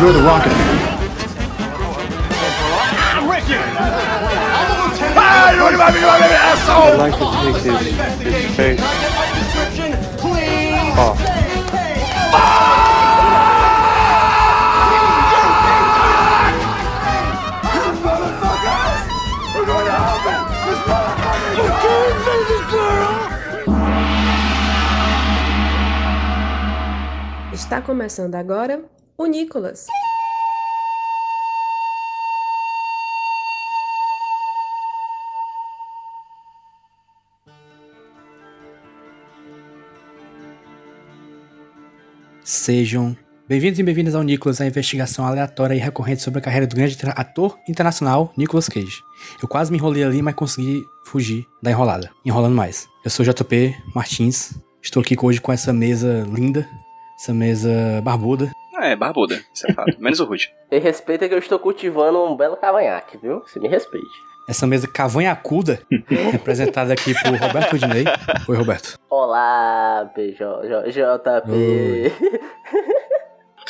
You're the Rocket Man. I'd like to take his, his face off. Está começando agora o Nicolas. Sejam bem-vindos e bem-vindas ao Nicolas, a investigação aleatória e recorrente sobre a carreira do grande ator internacional Nicolas Cage. Eu quase me enrolei ali, mas consegui fugir da enrolada, enrolando mais. Eu sou JP Martins, estou aqui hoje com essa mesa linda, essa mesa barbuda. É, barbuda, isso é fato. Menos o Rude. E respeita que eu estou cultivando um belo cavanhaque, viu? Você me respeite. Essa mesa cavanhacuda, representada aqui por Roberto Dinei. Oi, Roberto. Olá, PJ, JP. Oi.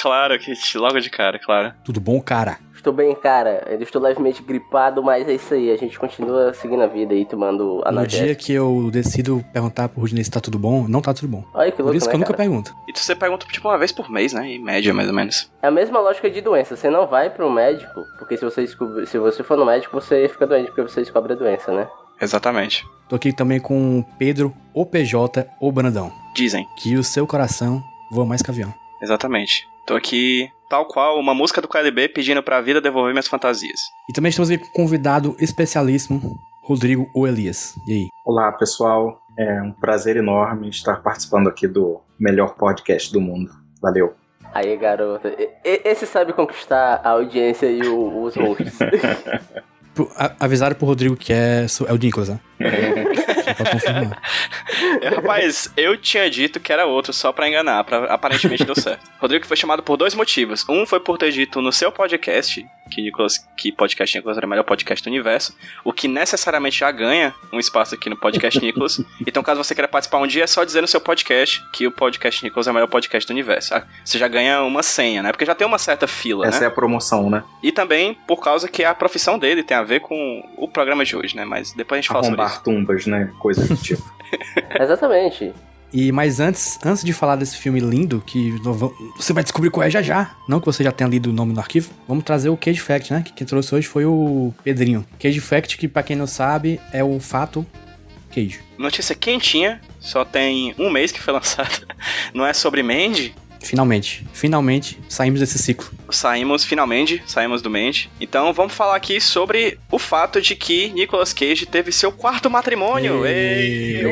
Claro, que logo de cara, claro. Tudo bom, cara? Estou bem, cara. Ainda estou levemente gripado, mas é isso aí. A gente continua seguindo a vida aí, tomando No analgésico. dia que eu decido perguntar pro Rudinei se tá tudo bom, não tá tudo bom. Olha que Por louco, isso né, que eu nunca cara? pergunto. E tu você pergunta tipo uma vez por mês, né? Em média, mais ou menos. É a mesma lógica de doença. Você não vai pro médico, porque se você, descobre- se você for no médico, você fica doente porque você descobre a doença, né? Exatamente. Tô aqui também com o Pedro, o PJ, o Brandão. Dizem. Que o seu coração voa mais que avião. Exatamente. Tô aqui, tal qual uma música do KLB pedindo pra vida devolver minhas fantasias. E também estamos aqui com um convidado especialíssimo, Rodrigo ou Elias. E aí? Olá, pessoal. É um prazer enorme estar participando aqui do melhor podcast do mundo. Valeu. Aí, garota. E- e- Esse sabe conquistar a audiência e o- os hosts. Avisaram pro Rodrigo que é, é o Nicolas, né? Confirmar. É, rapaz, eu tinha dito que era outro só pra enganar, pra, aparentemente deu certo. Rodrigo foi chamado por dois motivos. Um foi por ter dito no seu podcast que Nicolas, que podcast Nicolas era o melhor podcast do universo, o que necessariamente já ganha um espaço aqui no podcast Nicolas. Então, caso você queira participar um dia, é só dizer no seu podcast que o podcast Nicolas é o melhor podcast do universo. Ah, Você já ganha uma senha, né? Porque já tem uma certa fila, Essa né? é a promoção, né? E também por causa que a profissão dele tem a ver com o programa de hoje, né? Mas depois a gente fala sobre isso. Arrombar tumbas, né? Coisa do tipo. Exatamente. E mas antes, antes de falar desse filme lindo, que você vai descobrir qual é já já, não que você já tenha lido o nome no arquivo, vamos trazer o Cage Fact, né? Que quem trouxe hoje foi o Pedrinho. Cage Fact, que pra quem não sabe, é o fato Cage. Notícia quentinha, só tem um mês que foi lançada. Não é sobre Mandy. Finalmente, finalmente saímos desse ciclo. Saímos finalmente, saímos do Mandy. Então vamos falar aqui sobre o fato de que Nicolas Cage teve seu quarto matrimônio. Ei.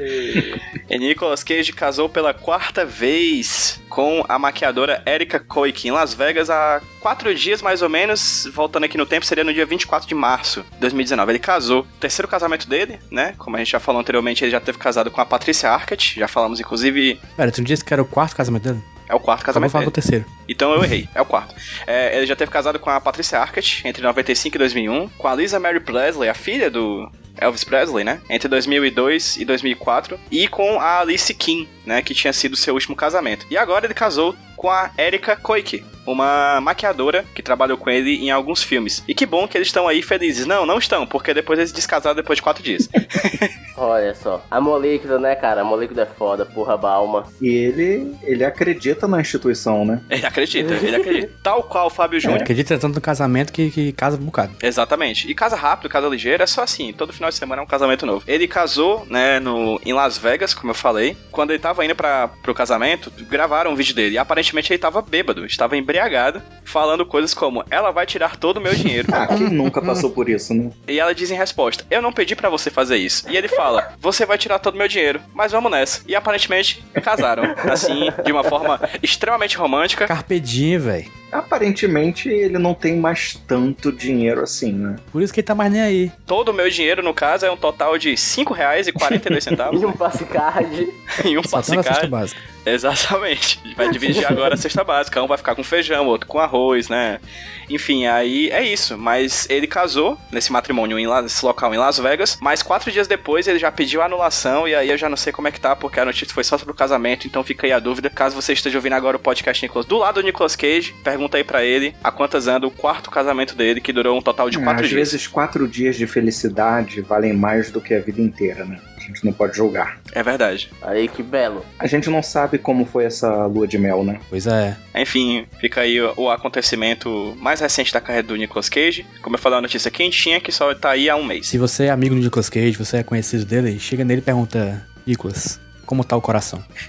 Ei. E Nicolas Cage casou pela quarta vez com a maquiadora Erika Koike em Las Vegas há quatro dias mais ou menos. Voltando aqui no tempo, seria no dia 24 de março de 2019. Ele casou. O terceiro casamento dele, né? Como a gente já falou anteriormente, ele já teve casado com a Patrícia Arquette. Já falamos, inclusive, Pera, tu não disse que era o quarto casamento dele? É o quarto casamento falar dele. do terceiro. Então eu errei, é o quarto. É, ele já teve casado com a Patricia Arquette entre 95 e 2001, com a Lisa Mary Presley, a filha do Elvis Presley, né? Entre 2002 e 2004, e com a Alice Kim, né? Que tinha sido seu último casamento. E agora ele casou com a Erika Koike, uma maquiadora que trabalhou com ele em alguns filmes. E que bom que eles estão aí felizes. Não, não estão, porque depois eles descasaram depois de quatro dias. Olha só. Amor líquido, né, cara? Amor líquido é foda, porra, balma. E ele, ele acredita na instituição, né? ele acredita, ele acredita. Tal qual o Fábio Júnior. Acredita tanto no casamento que, que casa um bocado. Exatamente. E casa rápido, casa ligeiro, é só assim. Todo final de semana é um casamento novo. Ele casou, né, no, em Las Vegas, como eu falei. Quando ele tava indo para pro casamento, gravaram um vídeo dele. E aparentemente ele tava bêbado, estava embriagado, falando coisas como: Ela vai tirar todo o meu dinheiro. Ah, quem nunca passou por isso, né? E ela diz em resposta: Eu não pedi pra você fazer isso. E ele fala: Você vai tirar todo o meu dinheiro, mas vamos nessa. E aparentemente casaram. Assim, de uma forma extremamente romântica. Carpe diem, velho. Aparentemente ele não tem mais tanto dinheiro assim, né? Por isso que ele tá mais nem aí. Todo o meu dinheiro, no caso, é um total de R$ 5,42 E um passe card. em um Só na cesta básica. Exatamente. Vai dividir agora a cesta básica. Um vai ficar com feijão, outro com arroz, né? Enfim, aí é isso. Mas ele casou nesse matrimônio em, nesse local em Las Vegas. Mas quatro dias depois ele já pediu a anulação. E aí eu já não sei como é que tá, porque a notícia foi só sobre o casamento. Então fica aí a dúvida. Caso você esteja ouvindo agora o podcast Nicolas do lado do Nicolas Cage, pergunta aí para ele a quantas anda o quarto casamento dele, que durou um total de É, quatro Às dias. vezes, quatro dias de felicidade valem mais do que a vida inteira, né? A gente não pode julgar. É verdade. Aí que belo. A gente não sabe como foi essa lua de mel, né? Pois é. Enfim, fica aí o, acontecimento mais recente da carreira do Nicolas Cage. Como eu falei, uma notícia quentinha que só tá aí há um mês. Se você é amigo do Nicolas Cage, você é conhecido dele, chega nele e pergunta, Nicolas, como tá o coração?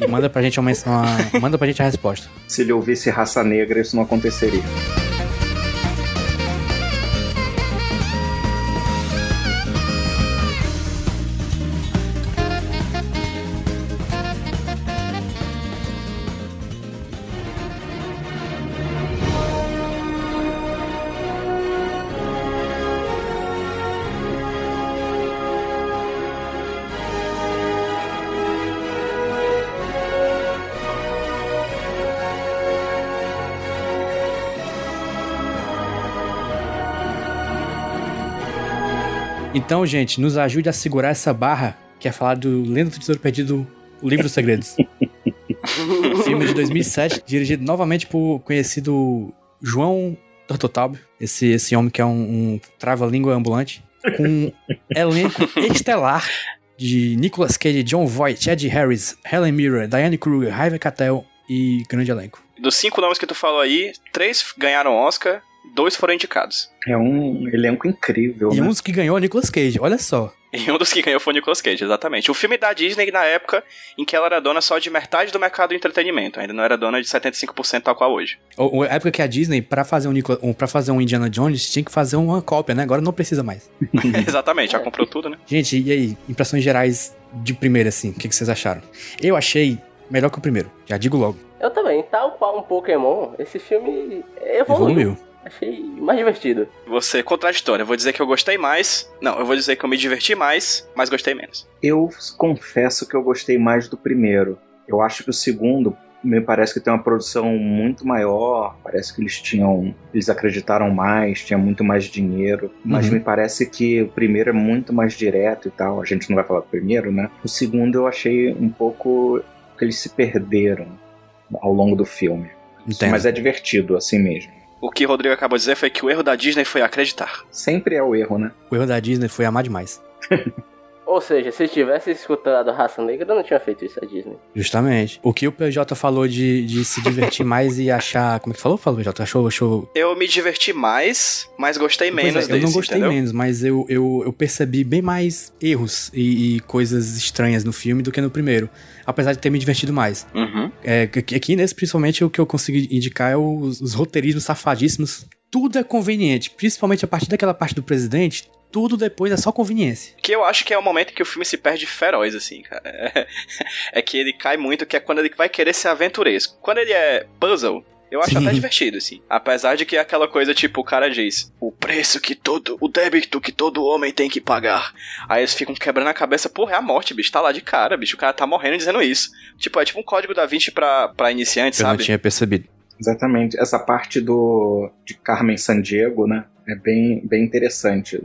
e manda pra gente uma, uma- manda pra gente a resposta. Se ele ouvisse raça negra, isso não aconteceria. Então, gente, nos ajude a segurar essa barra que é falar do Lenda do Tesouro Perdido, o Livro dos Segredos. Filme de 2007, dirigido novamente por conhecido João Tortotalb, esse, esse homem que é um, um trava-língua ambulante, com um elenco estelar de Nicolas Cage, John Voight, Ed Harris, Helen Mirren, Diane Kruger, Harvey Keitel e grande elenco. Dos cinco nomes que tu falou aí, três ganharam Oscar, dois foram indicados. É um elenco incrível, E né? um dos que ganhou é Nicolas Cage, olha só. E um dos que ganhou foi o Nicolas Cage, exatamente. O filme da Disney na época em que ela era dona só de metade do mercado do entretenimento, ainda não era dona de 75% tal qual hoje. O, o- a época que a Disney, pra fazer um, Nicolas, um, pra fazer um Indiana Jones, tinha que fazer uma cópia, né? Agora não precisa mais. exatamente, já comprou tudo, né? Gente, e aí? Impressões gerais de primeira, assim, o que, que vocês acharam? Eu achei melhor que o primeiro, já digo logo. Eu também, tal qual um Pokémon, esse filme evoluiu. Evoluiu. Achei mais divertido. Você contraditório, eu vou dizer que eu gostei mais. Não, eu vou dizer que eu me diverti mais, mas gostei menos. Eu confesso que eu gostei mais do primeiro. Eu acho que o segundo me parece que tem uma produção muito maior. Parece que eles tinham. Eles acreditaram mais, tinha muito mais dinheiro. Mas Uhum. me parece que o primeiro é muito mais direto e tal. A gente não vai falar do primeiro, né? O segundo eu achei um pouco que eles se perderam ao longo do filme. Entendo. Mas é divertido assim mesmo. O que o Rodrigo acabou de dizer foi que o erro da Disney foi acreditar. Sempre é o erro, né? O erro da Disney foi amar demais. Ou seja, se tivesse escutado Raça Negra, eu não tinha feito isso a Disney. Justamente. O que o PJ falou de, de se divertir mais e achar. Como é que falou? Falou, PJ? Achou. achou... Eu me diverti mais, mas gostei Pois menos é, eu desse, não gostei entendeu? menos, mas eu, eu, eu percebi bem mais erros e, e coisas estranhas no filme do que no primeiro. Apesar de ter me divertido mais. Uhum. É, aqui nesse, principalmente, o que eu consegui indicar é os, os roteirismos safadíssimos. Tudo é conveniente, principalmente a partir daquela parte do presidente. Tudo depois é só conveniência. Que eu acho que é o momento que o filme se perde feroz, assim, cara. É, é que ele cai muito, que é quando ele vai querer ser aventuresco. Quando ele é puzzle, eu acho Sim. até divertido, assim. Apesar de que é aquela coisa, tipo, o cara diz: o preço que todo. o débito que todo homem tem que pagar. Aí eles ficam quebrando a cabeça, porra, é a morte, bicho. Tá lá de cara, bicho. O cara tá morrendo dizendo isso. Tipo, é tipo um código da 20 pra, pra iniciantes, Eu não sabe? tinha percebido. Exatamente. Essa parte do de Carmen Sandiego, né? É bem, bem interessante.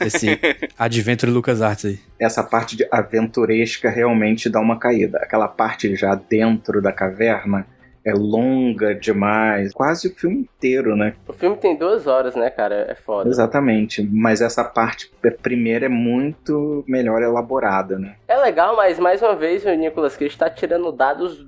Esse Adventure Lucas Arts aí. Essa parte de aventuresca realmente dá uma caída. Aquela parte já dentro da caverna é longa demais. Quase o filme inteiro, né? O filme tem duas horas, né, cara? É foda. Exatamente. Mas essa parte primeira é muito melhor elaborada, né? É legal, mas mais uma vez o Nicolas Cage tá tirando dados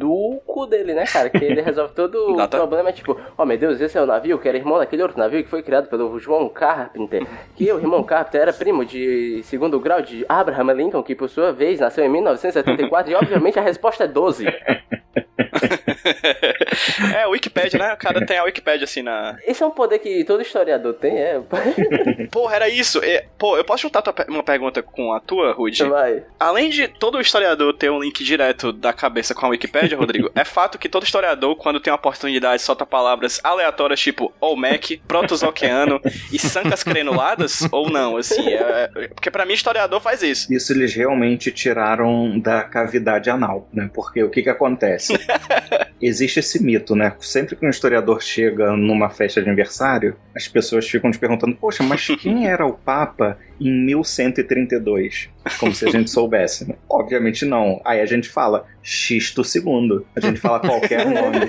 do cu dele, né, cara? Que ele resolve todo o Data. problema, tipo, oh meu Deus, esse é o navio que era irmão daquele outro navio que foi criado pelo João Carpenter. Que o irmão Carpenter era primo de segundo grau de Abraham Lincoln, que por sua vez nasceu em 1974, e obviamente a resposta é 12. É, o Wikipedia, né? O cara tem a Wikipedia assim na. Esse é um poder que todo historiador tem, é. Porra, era isso. É, pô, eu posso juntar pe- uma pergunta com a tua, Rude? Vai. Além de todo historiador ter um link direto da cabeça com a Wikipédia, Rodrigo, é fato que todo historiador, quando tem uma oportunidade, solta palavras aleatórias tipo Olmec, Protozoqueano e Sancas Crenuladas? ou não? Assim, é, é- porque pra mim, historiador faz isso. Isso eles realmente tiraram da cavidade anal, né? Porque o que que acontece? Existe esse mito, né? Sempre que um historiador chega numa festa de aniversário, as pessoas ficam te perguntando: Poxa, mas quem era o Papa em 1132? Como se a gente soubesse, né? Obviamente não. Aí a gente fala Xisto II. A gente fala qualquer nome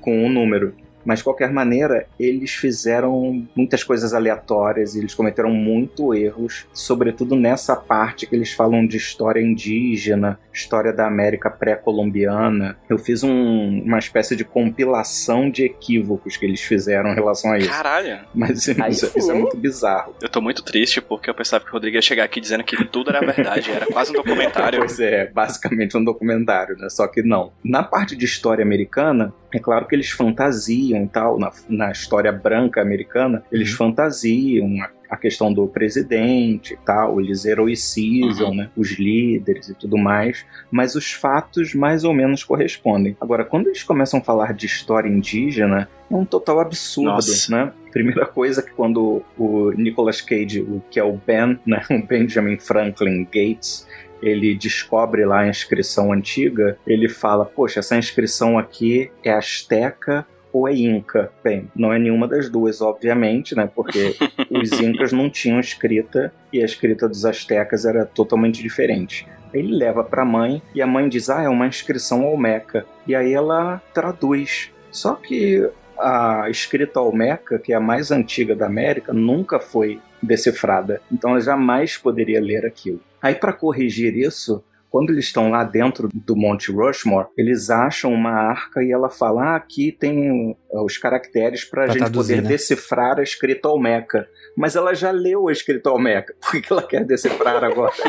com um número. Mas de qualquer maneira, eles fizeram muitas coisas aleatórias e eles cometeram muito erros, sobretudo nessa parte que eles falam de história indígena, história da América pré-colombiana. Eu fiz um- uma espécie de compilação de equívocos que eles fizeram em relação a isso. Caralho, Mas Aí isso, isso é hein? muito bizarro. eu tô muito triste porque eu pensava que o Rodrigo ia chegar aqui dizendo que tudo era verdade, era quase um documentário. Pois é, basicamente um documentário, né? Só que não. Na parte de história americana, é claro que eles fantasiam e tal, na, na história branca americana, eles fantasiam a, a questão do presidente e tal, eles heroicizam, Uhum. né? Os líderes e tudo mais, mas os fatos mais ou menos correspondem. Agora, quando eles começam a falar de história indígena, é um total absurdo, Nossa. né? Primeira coisa que quando o Nicolas Cage, o que é o Ben, né? O Benjamin Franklin Gates, ele descobre lá a inscrição antiga, ele fala: Poxa, essa inscrição aqui é asteca ou é inca? Bem, não é nenhuma das duas, obviamente, né? Porque os incas não tinham escrita e a escrita dos astecas era totalmente diferente. Ele leva para a mãe e a mãe diz: Ah, é uma inscrição olmeca. E aí ela traduz. Só que a escrita olmeca, que é a mais antiga da América, nunca foi decifrada. Então ela jamais poderia ler aquilo. Aí, para corrigir isso, quando eles estão lá dentro do Monte Rushmore, eles acham uma arca e ela fala: ah, aqui tem uh, os caracteres para a gente traduzir, poder né? decifrar a escrita olmeca. Mas ela já leu a escrita olmeca. Por que que ela quer decifrar agora?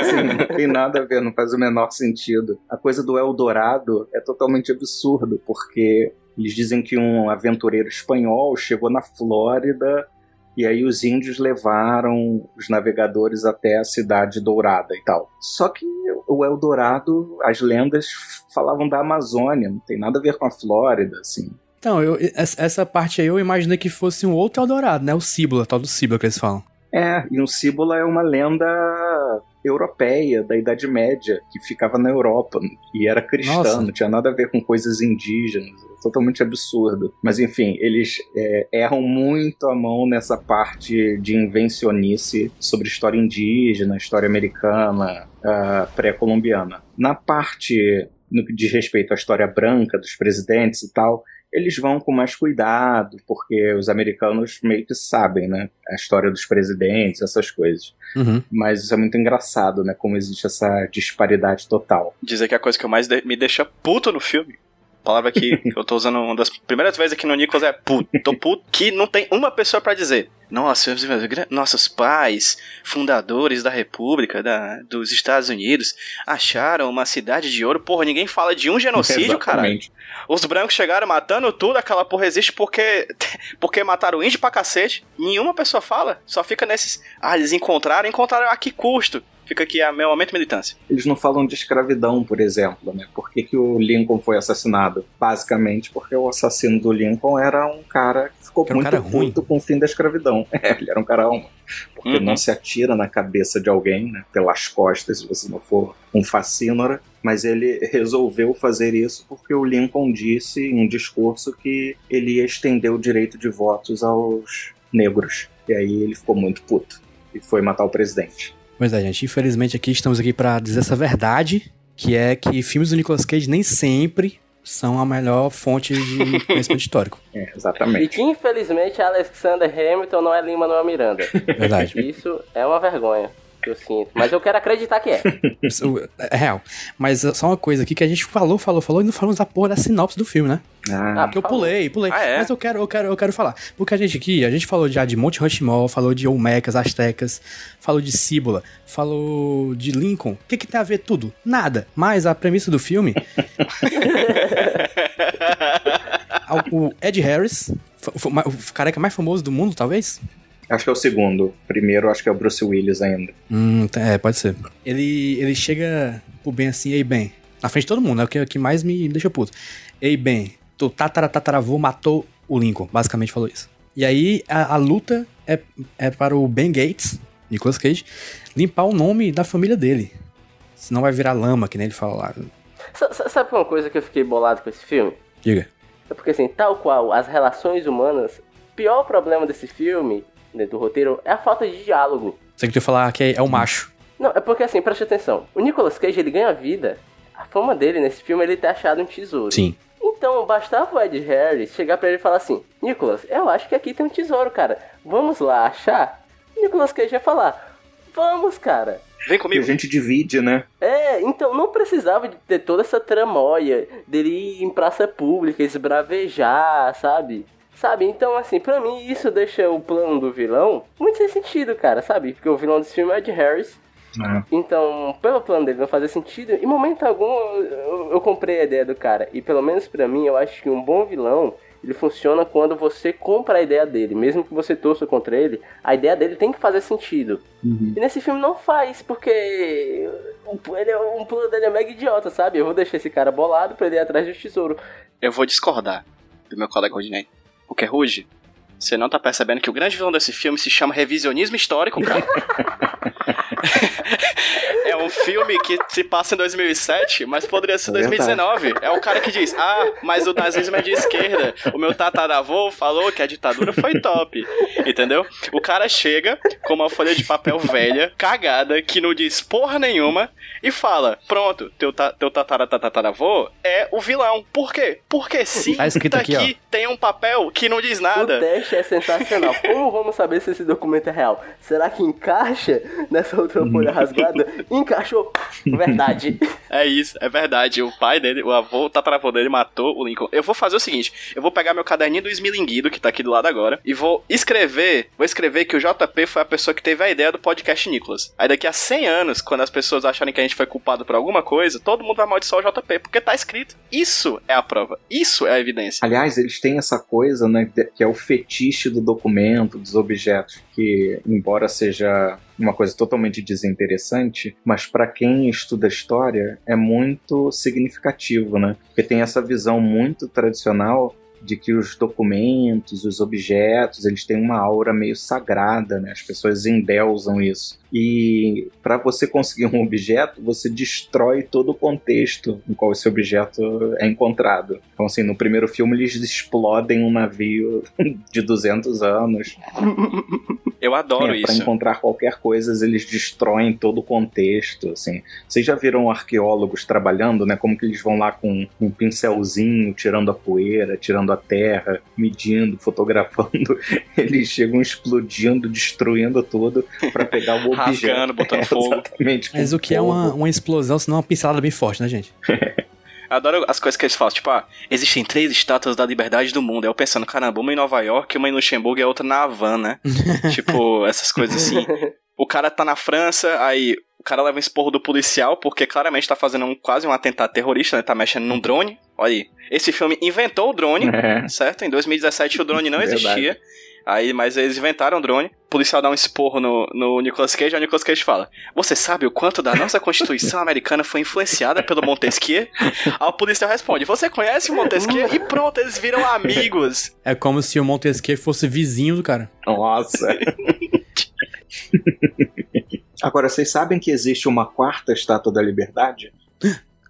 Assim, não tem nada a ver, não faz o menor sentido. A coisa do Eldorado é totalmente absurdo, porque eles dizem que um aventureiro espanhol chegou na Flórida e aí os índios levaram os navegadores até a cidade dourada e tal. Só que o Eldorado, as lendas falavam da Amazônia, não tem nada a ver com a Flórida, assim. Então, eu, essa parte aí eu imaginei que fosse um outro Eldorado, né? O Cíbula, tal do Cíbula que eles falam. É, e um Cíbula é uma lenda europeia, da Idade Média, que ficava na Europa e era cristã, Nossa. não tinha nada a ver com coisas indígenas, totalmente absurdo. Mas enfim, eles é, erram muito a mão nessa parte de invencionice sobre história indígena, história americana, ah, pré-colombiana. Na parte no que diz respeito à história branca dos presidentes e tal, eles vão com mais cuidado, porque os americanos meio que sabem, né? A história dos presidentes, essas coisas. Uhum. Mas isso é muito engraçado, né? Como existe essa disparidade total. Dizer que a coisa que eu mais de- me deixa puto no filme. Palavra que eu tô usando uma das primeiras vezes aqui no Nicholas é puto. Tô puto que não tem uma pessoa pra dizer. Nossa, nossos pais, fundadores da República da, dos Estados Unidos, acharam uma cidade de ouro. Porra, ninguém fala de um genocídio. Exatamente. Os brancos chegaram matando tudo, aquela porra existe porque porque mataram índio pra cacete. Nenhuma pessoa fala, só fica nesses. Ah, eles encontraram, encontraram a que custo? Fica aqui a meu momento de militância. Eles não falam de escravidão, por exemplo, né? Por que, que o Lincoln foi assassinado? Basicamente porque o assassino do Lincoln era um cara que ficou Era um muito ruim. puto com o fim da escravidão. É, ele era um cara ruim. Porque Uhum. não se atira na cabeça de alguém, né? Pelas costas, se você não for um facínora. Mas ele resolveu fazer isso porque o Lincoln disse em um discurso que ele ia estender o direito de votos aos negros. E aí ele ficou muito puto. E foi matar o presidente. Pois é, gente. Infelizmente aqui estamos aqui pra dizer essa verdade, que é que filmes do Nicolas Cage nem sempre são a melhor fonte de conhecimento histórico. É, E exatamente. que infelizmente Alexander Hamilton não é Lima Manuel Miranda. Verdade. Isso é uma vergonha que eu sinto. Mas eu quero acreditar que é. Isso é real. Mas uh, só uma coisa aqui que a gente falou, falou, falou e não falamos da porra da sinopse do filme, né? Ah, Ah, Que eu pulei, pulei. Ah, é? Mas eu quero, eu quero, eu quero falar. Porque a gente aqui, a gente falou já de Monte Rushmore, falou de Olmecas, Astecas, falou de Cíbula, falou de Lincoln. O que que tem a ver tudo? Nada. Mas a premissa do filme o Ed Harris, o careca mais famoso do mundo, talvez? Acho que é o segundo. Primeiro, acho que é o Bruce Willis ainda. Hum, tá- é, pode ser. Ele, ele chega pro Ben assim, ei Ben, na frente de todo mundo, é o que, o que mais me deixa puto. Ei Ben, teu tataravô matou o Lincoln, basicamente falou isso. E aí a, a luta é, é para o Ben Gates, Nicolas Cage, limpar o nome da família dele. Senão vai virar lama, que nem ele fala lá. Sa- sa- Sabe uma coisa que eu fiquei bolado com esse filme? Diga. É porque assim, tal qual as relações humanas, o pior problema desse filme, né, do roteiro, é a falta de diálogo. Você que tu ia falar que é, é o macho. Não, é porque assim, preste atenção. O Nicolas Cage, ele ganha vida. A fama dele nesse filme, é ele ter achado um tesouro. Sim. Então, bastava o Ed Harris chegar pra ele e falar assim: Nicolas, eu acho que aqui tem um tesouro, cara. Vamos lá achar? O Nicolas Cage ia falar: Vamos, cara. Vem E a comigo. gente divide, né? É, então não precisava de ter toda essa tramóia dele ir em praça pública, esbravejar, sabe? Sabe? Então, assim, pra mim isso deixa o plano do vilão muito sem sentido, cara, sabe? Porque o vilão desse filme é Ed Harris. É. Então, pelo plano dele não fazer sentido, em momento algum eu, eu comprei a ideia do cara. E pelo menos pra mim, eu acho que um bom vilão, ele funciona quando você compra a ideia dele. Mesmo que você torça contra ele, a ideia dele tem que fazer sentido. Uhum. E nesse filme não faz, porque o- ele é, um plano dele é mega idiota, sabe? Eu vou deixar esse cara bolado pra ele ir atrás do tesouro. Eu vou discordar do meu colega Rodinei. Porque, Rude, você não tá percebendo que o grande vilão desse filme se chama revisionismo histórico, cara? um filme que se passa em 2007, mas poderia ser É verdade. 2019. É o cara que diz, ah, mas o nazismo é de esquerda. O meu tataravô falou que a ditadura foi top. Entendeu? O cara chega com uma folha de papel velha, cagada, que não diz porra nenhuma, e fala, pronto, teu, ta, teu tatara, tataravô é o vilão. Por quê? Porque sim, Tá escrito aqui, ó. tem um papel que não diz O nada. teste é sensacional. Como vamos saber se esse documento é real? Será que encaixa nessa outra folha rasgada? Encaixou. Verdade. É isso, é verdade. O pai dele, o avô, o tataravô dele matou o Lincoln. Eu vou fazer o seguinte: eu vou pegar meu caderninho do Esmilinguido, que tá aqui do lado agora, e vou escrever, vou escrever que o JP foi a pessoa que teve a ideia do podcast Nicholas. Aí daqui a 100 anos, quando as pessoas acharem que a gente foi culpado por alguma coisa, todo mundo vai amaldiçoar o JP, porque tá escrito. Isso é a prova. Isso é a evidência. Aliás, eles têm essa coisa, né, que é o fetiche do documento, dos objetos, que, embora seja uma coisa totalmente desinteressante, mas para quem estuda história é muito significativo, né? Porque tem essa visão muito tradicional de que os documentos, os objetos, eles têm uma aura meio sagrada, né? As pessoas endeusam isso. E para você conseguir um objeto, você destrói todo o contexto em qual esse objeto é encontrado. Então, assim, no primeiro filme eles explodem um navio de 200 anos. Eu adoro É, Para isso. encontrar qualquer coisa, eles destroem todo o contexto, assim. Vocês já viram arqueólogos trabalhando, né? Como que eles vão lá com um pincelzinho, tirando a poeira, tirando a terra, medindo, fotografando. Eles chegam explodindo, destruindo tudo para pegar o objeto. Rasgando, botando É, fogo. Exatamente. Mas o que é fogo. uma, uma explosão, senão uma pincelada bem forte, né, gente? Adoro as coisas que eles falam, tipo, ah, existem três estátuas da liberdade do mundo. Aí eu pensando, caramba, uma em Nova York, uma em Luxemburgo e a outra na Havana. tipo, essas coisas assim. O cara tá na França, aí o cara leva um esporro do policial, porque claramente tá fazendo um, quase um atentado terrorista, né? Tá mexendo num drone. Olha aí. Esse filme inventou o drone, É. certo? Em 2017 o drone não existia. Aí, mas eles inventaram o drone. O policial dá um esporro no, no Nicolas Cage, aí o Nicolas Cage fala: Você sabe o quanto da nossa Constituição americana foi influenciada pelo Montesquieu? Aí o policial responde: Você conhece o Montesquieu? E pronto, eles viram amigos. É como se o Montesquieu fosse vizinho do cara. Nossa. Agora, vocês sabem que existe uma quarta estátua da liberdade?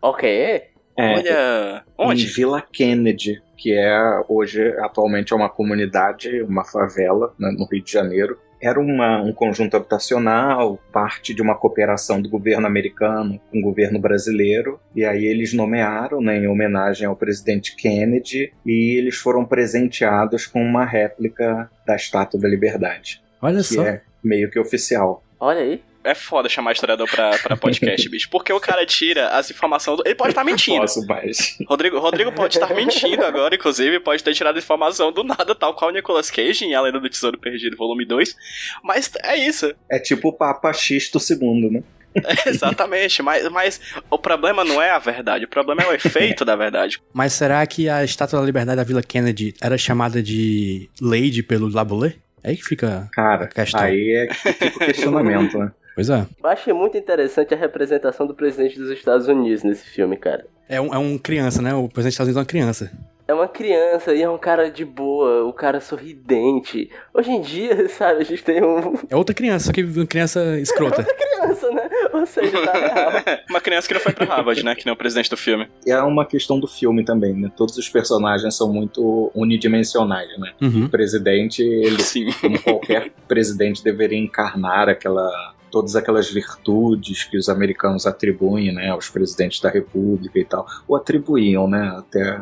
ok. É, Olha. em Onde? Vila Kennedy, que é hoje, atualmente, é uma comunidade, uma favela né, no Rio de Janeiro. Era uma- um conjunto habitacional, parte de uma cooperação do governo americano com o governo brasileiro. E aí eles nomearam, né, em homenagem ao presidente Kennedy, e eles foram presenteados com uma réplica da Estátua da Liberdade, Olha que só. é meio que oficial. Olha aí. É foda chamar historiador pra, pra podcast, bicho. Porque o cara tira as informações. do- Ele pode estar mentindo. Posso mais. Rodrigo, Rodrigo pode estar mentindo agora, inclusive, pode ter tirado informação do nada, tal qual o Nicolas Cage em A Lenda do Tesouro Perdido, volume 2. Mas é isso. É tipo o Papa Xisto II, né? Exatamente, mas, mas o problema não é a verdade, o problema é o efeito da verdade. Mas será que a Estátua da Liberdade da Vila Kennedy era chamada de Lady pelo Laboulet? É aí que fica Cara, a questão. aí é que fica o questionamento, né? Pois é. Eu achei muito interessante a representação do presidente dos Estados Unidos nesse filme, cara. É um, é um criança, né? O presidente dos Estados Unidos é uma criança. É uma criança e é um cara de boa, o cara sorridente. Hoje em dia, sabe, a gente tem um É outra criança, só que uma criança escrota. criança, né? Ou seja, tá real. Uma criança que não foi pra Harvard, né? Que nem o presidente do filme. E é uma questão do filme também, né? Todos os personagens são muito unidimensionais, né? Uhum. O presidente, ele, Sim. como qualquer presidente, deveria encarnar aquela todas aquelas virtudes que os americanos atribuem, né, aos presidentes da república e tal, ou atribuíam, né, até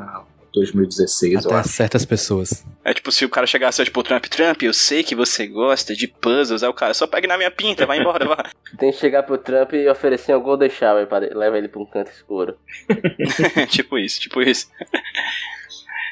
2016, eu Até acho. certas pessoas. É tipo, se o cara chegasse hoje pro Trump, Trump, eu sei que você gosta de puzzles, aí o cara, só pegue na minha pinta, vai embora, vá. Tem que chegar pro Trump e oferecer um Golden Shower pra levar ele pra um canto escuro. tipo isso, tipo isso.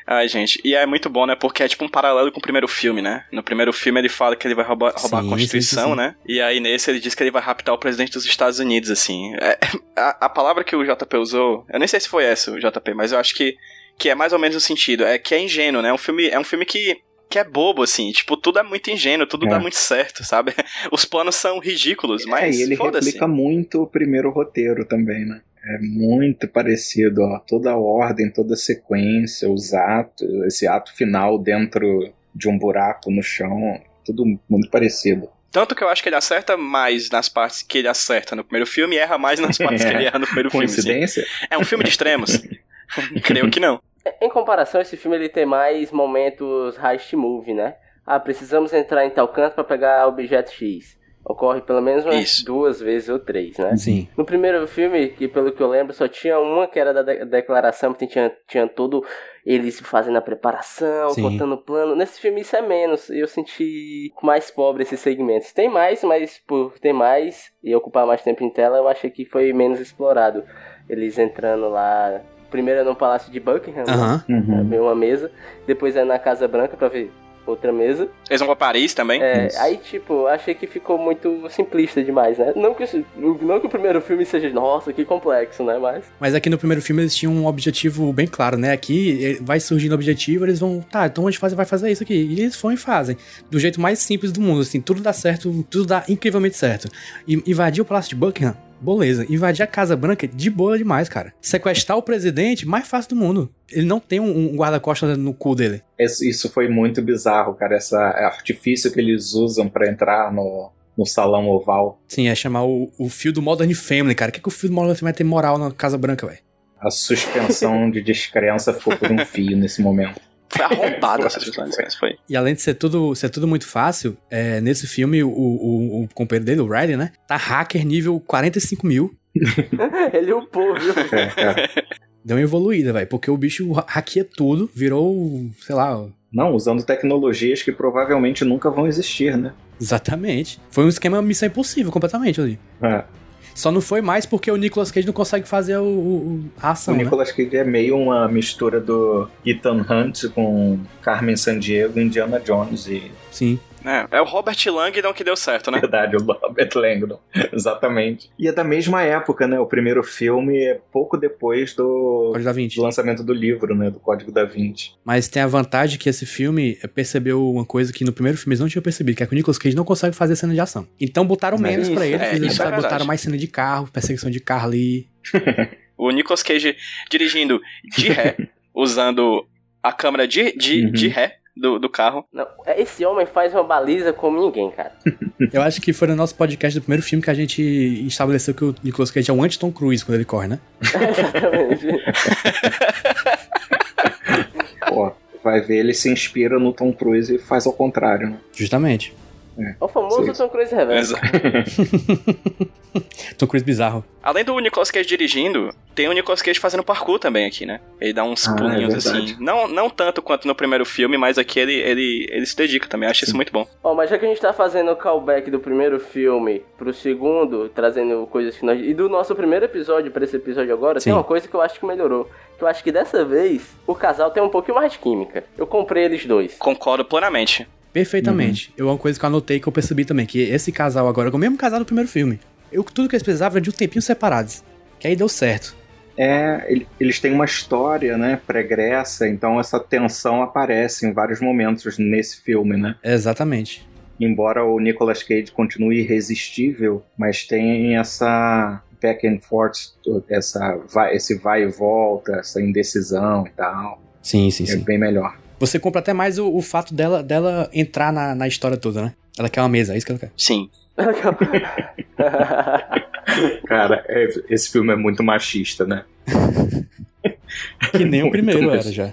Ai, gente, e é muito bom, né? Porque é tipo um paralelo com o primeiro filme, né? No primeiro filme ele fala que ele vai roubar, roubar Sim, a Constituição, sim, sim, né? E aí nesse ele diz que ele vai raptar o presidente dos Estados Unidos, assim. É, a, a palavra que o JP usou, eu nem sei se foi essa, o JP, mas eu acho que, que é mais ou menos o sentido. É que é ingênuo, né? É um filme, é um filme que. Que é bobo, assim, tipo, tudo é muito ingênuo, tudo É. dá muito certo, sabe? Os planos são ridículos, É, mas e ele replica muito o primeiro roteiro também, né? É muito parecido, ó. Toda a ordem, toda a sequência, os atos, esse ato final dentro de um buraco no chão, tudo muito parecido. Tanto que eu acho que ele acerta mais nas partes que ele acerta no primeiro filme e erra mais nas partes que ele erra no primeiro filme. assim. Coincidência? É um filme de extremos? Creio que não. Em comparação, esse filme ele tem mais momentos heist movie, né? Ah, precisamos entrar em tal canto pra pegar objeto X. Ocorre pelo menos umas Isso. duas vezes ou três, né? Sim. No primeiro filme, que pelo que eu lembro, só tinha uma que era da de- declaração, que tinha, tinha todo eles fazendo a preparação, Sim. contando o plano. Nesse filme isso é menos, e eu senti mais pobre esses segmentos. Tem mais, mas por ter mais e ocupar mais tempo em tela, eu achei que foi menos explorado. Eles entrando lá, primeiro é no Palácio de Buckingham, né? Aham. Pra Uhum. ver uma mesa, depois é na Casa Branca pra ver outra mesa. Eles vão pra Paris também. É, Isso. aí, tipo, achei que ficou muito simplista demais, né? Não que, não que o primeiro filme seja, nossa, que complexo, né? Mas. Mas aqui no primeiro filme eles tinham um objetivo bem claro, né? Aqui eh, vai surgindo objetivo, eles vão, tá, então a gente faz, vai fazer isso aqui. E eles vão e fazem. Do jeito mais simples do mundo, assim, tudo dá certo, tudo dá incrivelmente certo. E, invadir o Palácio de Buckingham, beleza. Invadir a Casa Branca, de boa demais, cara. Sequestrar o presidente, mais fácil do mundo. Ele não tem um, um guarda-costas no cu dele. Isso, isso foi muito bizarro, cara. Esse artifício que eles usam pra entrar no, no salão oval. Sim, é chamar o, o fio do Modern Family, cara. O que, que o fio do Modern Family vai ter moral na Casa Branca, velho? A suspensão de descrença ficou por um fio nesse momento. Foi arrombado essa foi. foi. E além de ser tudo, ser tudo muito fácil, é, nesse filme o, o, o companheiro dele, o Riley, né? Tá hacker nível 45 mil. Ele upou, viu? É, é. Deu uma evoluída, velho. Porque o bicho ha- hackeia tudo, virou, sei lá. Não, usando tecnologias que provavelmente nunca vão existir, né? Exatamente. Foi um esquema missão impossível completamente ali. É. Só não foi mais porque o Nicolas Cage não consegue fazer o, o- a O ação, né? Nicolas Cage é meio uma mistura do Ethan Hunt com Carmen Sandiego Indiana Jones e Sim. É, é o Robert Langdon que deu certo, né? verdade, o Robert Langdon. Exatamente. E é da mesma época, né? O primeiro filme é pouco depois do, do lançamento do livro, né? Do Código da Vinci. Mas tem a vantagem que esse filme percebeu uma coisa que no primeiro filme eles não tinham percebido, que é que o Nicolas Cage não consegue fazer cena de ação. Então botaram menos pra isso, ele, é, isso é botaram verdade. mais cena de carro, perseguição de carro ali. O Nicolas Cage dirigindo de ré, usando a câmera de, de, Uhum. de ré do, do carro. Não, esse homem faz uma baliza como ninguém, cara. Eu acho que foi no nosso podcast do primeiro filme que a gente estabeleceu que o Nicolas Cage é um anti-Tom Cruise quando ele corre, né? Exatamente. Pô, vai ver, ele se inspira no Tom Cruise e faz ao contrário, né? Justamente. o famoso. Tom Cruise reverso. Tom Cruise bizarro. Além do Nicolas Cage dirigindo, tem o Nicolas Cage fazendo parkour também aqui, né? Ele dá uns Ah, é pulinhos verdade. assim. Não, não tanto quanto no primeiro filme, mas aqui ele, ele, ele se dedica também. Eu acho isso muito bom. Ó, mas já que a gente tá fazendo o callback do primeiro filme pro segundo, trazendo coisas que nós. E do nosso primeiro episódio pra esse episódio agora, Sim. tem uma coisa que eu acho que melhorou. Que eu acho que dessa vez o casal tem um pouquinho mais de química. Eu comprei eles dois. Concordo plenamente. Perfeitamente. Eu uma coisa que eu anotei que eu percebi também, que esse casal agora é o mesmo casal do primeiro filme. Eu, tudo que eles precisavam era de um tempinho separados. Que aí deu certo. É, ele- eles têm uma história, né, pregressa, então essa tensão aparece em vários momentos nesse filme, né? Exatamente. Embora o Nicolas Cage continue irresistível, mas tem essa back and forth, essa vai, esse vai e volta, essa indecisão e tal. Sim, sim, É sim. bem melhor. Você compra até mais o, o fato dela, dela entrar na, na história toda, né? Ela quer uma mesa, é isso que ela quer. Sim. Cara, é- esse filme é muito machista, né? Que nem o primeiro era já.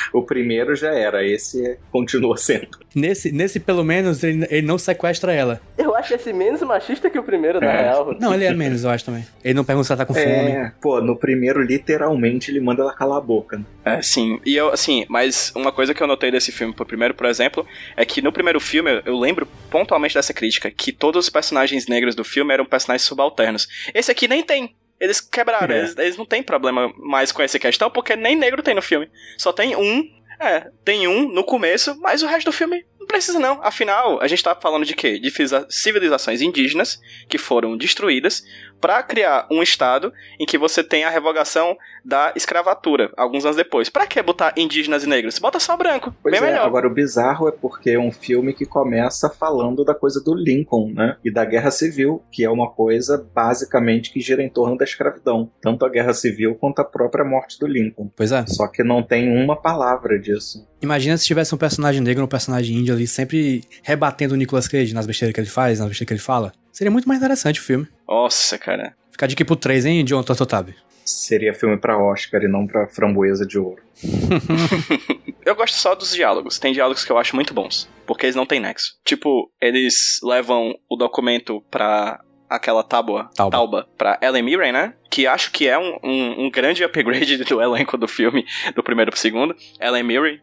O primeiro já era, esse continua sendo. Nesse, nesse pelo menos, ele, ele não sequestra ela. Eu acho esse menos machista que o primeiro, na É. real. Não, ele é menos, eu acho também. Ele não pergunta se ela tá com fome. É, pô, no primeiro, literalmente, ele manda ela calar a boca. né? É, sim. E eu, assim, mas uma coisa que eu notei desse filme, pro primeiro, por exemplo, é que no primeiro filme, eu- eu lembro pontualmente dessa crítica, que todos os personagens negros do filme eram personagens subalternos. Esse aqui nem tem. Eles quebraram, É. eles, eles não tem problema mais com essa questão, porque nem negro tem no filme. Só tem um. É, tem um no começo, mas o resto do filme não precisa não. Afinal, a gente tá falando de quê? De civiliza- civilizações indígenas que foram destruídas pra criar um estado em que você tem a revogação da escravatura, alguns anos depois. Pra que botar indígenas e negros? Bota só branco, Pois bem é, melhor. agora o bizarro é porque é um filme que começa falando da coisa do Lincoln, né? E da Guerra Civil, que é uma coisa basicamente que gira em torno da escravidão. Tanto a Guerra Civil quanto a própria morte do Lincoln. Pois é. Só que não tem uma palavra disso. Imagina se tivesse um personagem negro um personagem índio ali sempre rebatendo o Nicolas Cage nas besteiras que ele faz, nas besteiras que ele fala. Seria muito mais interessante o filme. Nossa, cara. Fica de aqui pro 3, hein, John Tototab? Seria filme pra Oscar e não pra Framboesa de Ouro. Eu gosto só dos diálogos. Tem diálogos que eu acho muito bons, porque eles não têm nexo. Tipo, eles levam o documento pra aquela tábua, Tauba. tauba, pra Ellen Mirren, né? Que acho que é um, um, um grande upgrade do elenco do filme, do primeiro pro segundo. Ellen Mirren.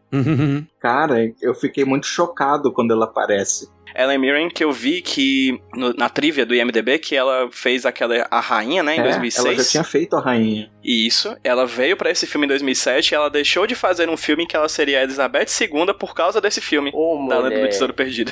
Cara, eu fiquei muito chocado quando ela aparece. Ellen Mirren, que eu vi que no- na trivia do IMDB, que ela fez aquela A Rainha, né, em É, 2006. Ela já tinha feito a rainha. E isso, ela veio pra esse filme em 2007 e ela deixou de fazer um filme em que ela seria a Elizabeth II por causa desse filme. Ô, Da Lenda do. Tesouro Perdido.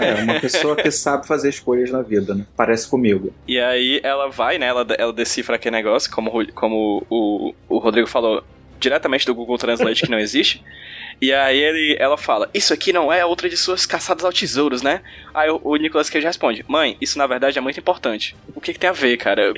É, uma pessoa que sabe fazer escolhas na vida, né? Parece comigo. E aí ela vai, né? Ela, ela decifra aquele negócio, como, como o, o Rodrigo falou, diretamente do Google Translate que não existe. E aí ele, ela fala, isso aqui não é outra de suas caçadas ao tesouros, né? Aí o, o Nicolas Cage responde, mãe, isso na verdade é muito importante. O que, que tem a ver, cara?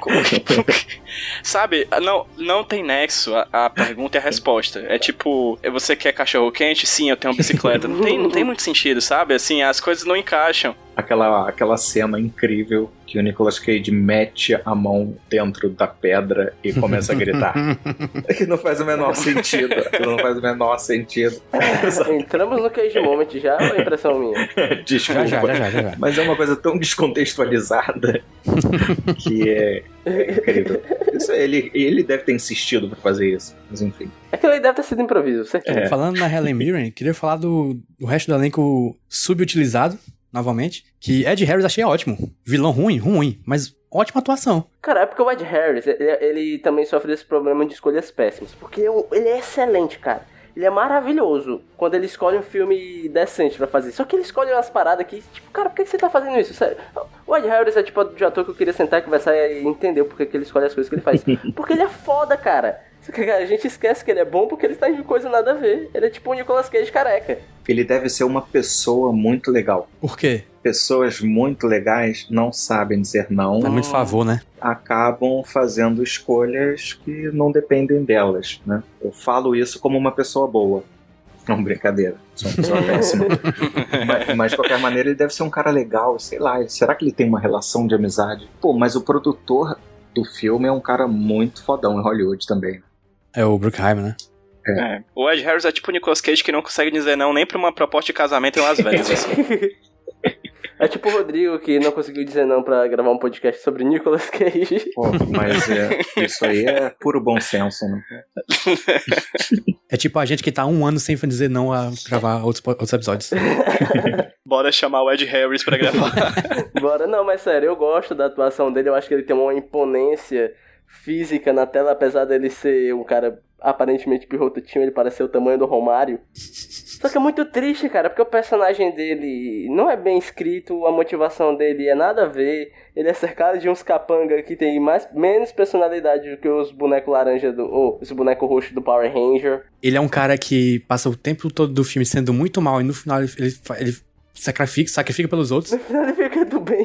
Sabe, não, não tem nexo a, a pergunta e a resposta. É tipo, você quer cachorro quente? Sim, eu tenho uma bicicleta. Não tem, não tem muito sentido, sabe? Assim, as coisas não encaixam. Aquela, aquela cena incrível que o Nicolas Cage mete a mão dentro da pedra e começa a gritar. É que não faz o menor sentido. Não faz o menor sentido. Entramos no Cage Moment já, ou é impressão minha? Desculpa. Já, já, já, já, já, já. Mas é uma coisa tão descontextualizada que é, é incrível. Isso, ele, ele deve ter insistido pra fazer isso. Mas enfim. Aquilo aí deve ter sido improviso, certeza. É. Falando na Helen Mirren, queria falar do, do resto do elenco subutilizado, novamente. Que Ed Harris achei ótimo. Vilão ruim, ruim, mas ótima atuação. Cara, é porque o Ed Harris, ele, ele também sofre desse problema de escolhas péssimas. Porque ele é excelente, cara. Ele é maravilhoso quando ele escolhe um filme decente pra fazer. Só que ele escolhe umas paradas que, tipo, cara, por que você tá fazendo isso? Sério. O Ed Harris é tipo de ator que eu queria sentar e conversar e entender por que que ele escolhe as coisas que ele faz. Porque ele é foda, cara. Só que, cara, a gente esquece que ele é bom porque ele tá em coisa nada a ver. Ele é tipo um Nicolas Cage careca. Ele deve ser uma pessoa muito legal. Por quê? Pessoas muito legais não sabem dizer não. É muito favor, né? acabam fazendo escolhas que não dependem delas, né? Eu falo isso como uma pessoa boa. Não, brincadeira. Sou uma pessoa péssima. mas, mas, de qualquer maneira, ele deve ser um cara legal, sei lá. Será que ele tem uma relação de amizade? Pô, mas o produtor do filme é um cara muito fodão em Hollywood também. É o Bruckheimer, né? É. O Ed Harris é tipo o Nicolas Cage que não consegue dizer não nem pra uma proposta de casamento em Las Vegas. assim. É tipo o Rodrigo que não conseguiu dizer não pra gravar um podcast sobre Nicolas Cage. Pô, mas é, isso aí é puro bom senso, né? É tipo a gente que tá um ano sem dizer não a gravar outros, outros episódios. Bora chamar o Ed Harris pra gravar. Bora, não, mas sério, eu gosto da atuação dele, eu acho que ele tem uma imponência física na tela, apesar dele ser um cara aparentemente pirrototinho, ele parecia o tamanho do Romário. Só que é muito triste, cara, porque o personagem dele não é bem escrito, a motivação dele é nada a ver. Ele é cercado de uns capanga que tem mais, menos personalidade do que os bonecos laranja do. ou os bonecos roxo do Power Ranger. Ele é um cara que passa o tempo todo do filme sendo muito mal e no final ele, ele, ele sacrifica, sacrifica pelos outros. No final ele fica do bem.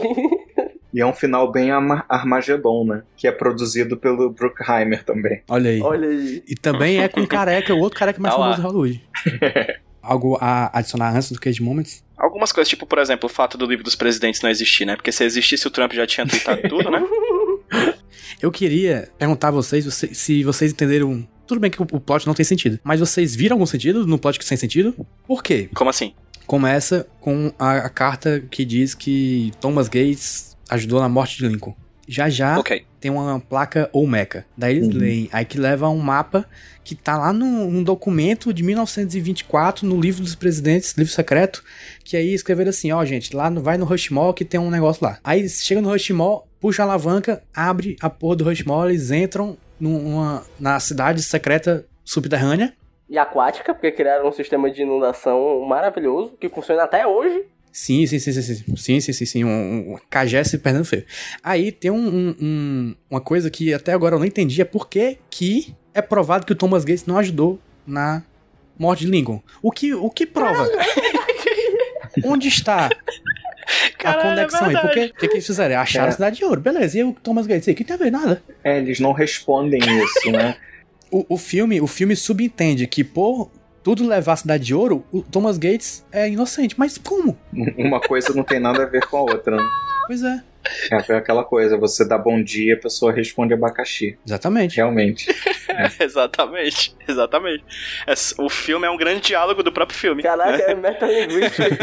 E é um final bem Armagedon, né? Que é produzido pelo Bruckheimer também. Olha aí. Olha aí. E também é com careca, o outro careca mais Tá lá. famoso de Hollywood. Algo a adicionar antes do Cage Moments? Algumas coisas, tipo, por exemplo, o fato do livro dos presidentes não existir, né? Porque se existisse, o Trump já tinha tweetado tudo, né? Eu queria perguntar a vocês se- vocês entenderam. Tudo bem que o o plot não tem sentido, mas vocês viram algum sentido no plot que sem sentido? Por quê? Como assim? Começa com a, a carta que diz que Thomas Gates ajudou na morte de Lincoln. Já já Ok. tem uma placa Olmeca. Daí eles Uhum. leem, aí que leva a um mapa que tá lá num, num documento de 1924, no livro dos presidentes, livro secreto, que aí escreveram assim, ó gente, lá no, vai no Rushmore que tem um negócio lá. Aí chega no Rushmore, puxa a alavanca, abre a porra do Rushmore, eles entram numa, na cidade secreta subterrânea, E aquática, porque criaram um sistema de inundação maravilhoso, que funciona até hoje. Sim, sim, sim, sim, sim, sim, sim, sim, sim, um, um cajé se perdendo feio. Aí tem um, um- um- uma coisa que até agora eu não entendi, é por que que é provado que o Thomas Gates não ajudou na morte de Lincoln. O que, o que prova? Onde está a conexão aí? Porque o que, que eles fizeram? Acharam É. a cidade de ouro, beleza, e o Thomas Gates aí? Que tem a ver nada. É, eles não respondem isso, né? O, o filme, o filme subentende que por tudo levar a cidade de ouro, o Thomas Gates é inocente. Mas como? Uma coisa não tem nada a ver com a outra, né? Pois é. É aquela coisa, você dá bom dia, a pessoa responde abacaxi. Exatamente. Realmente. exatamente, exatamente. Esse- o filme é um grande diálogo do próprio filme. Caraca, é metalinguística.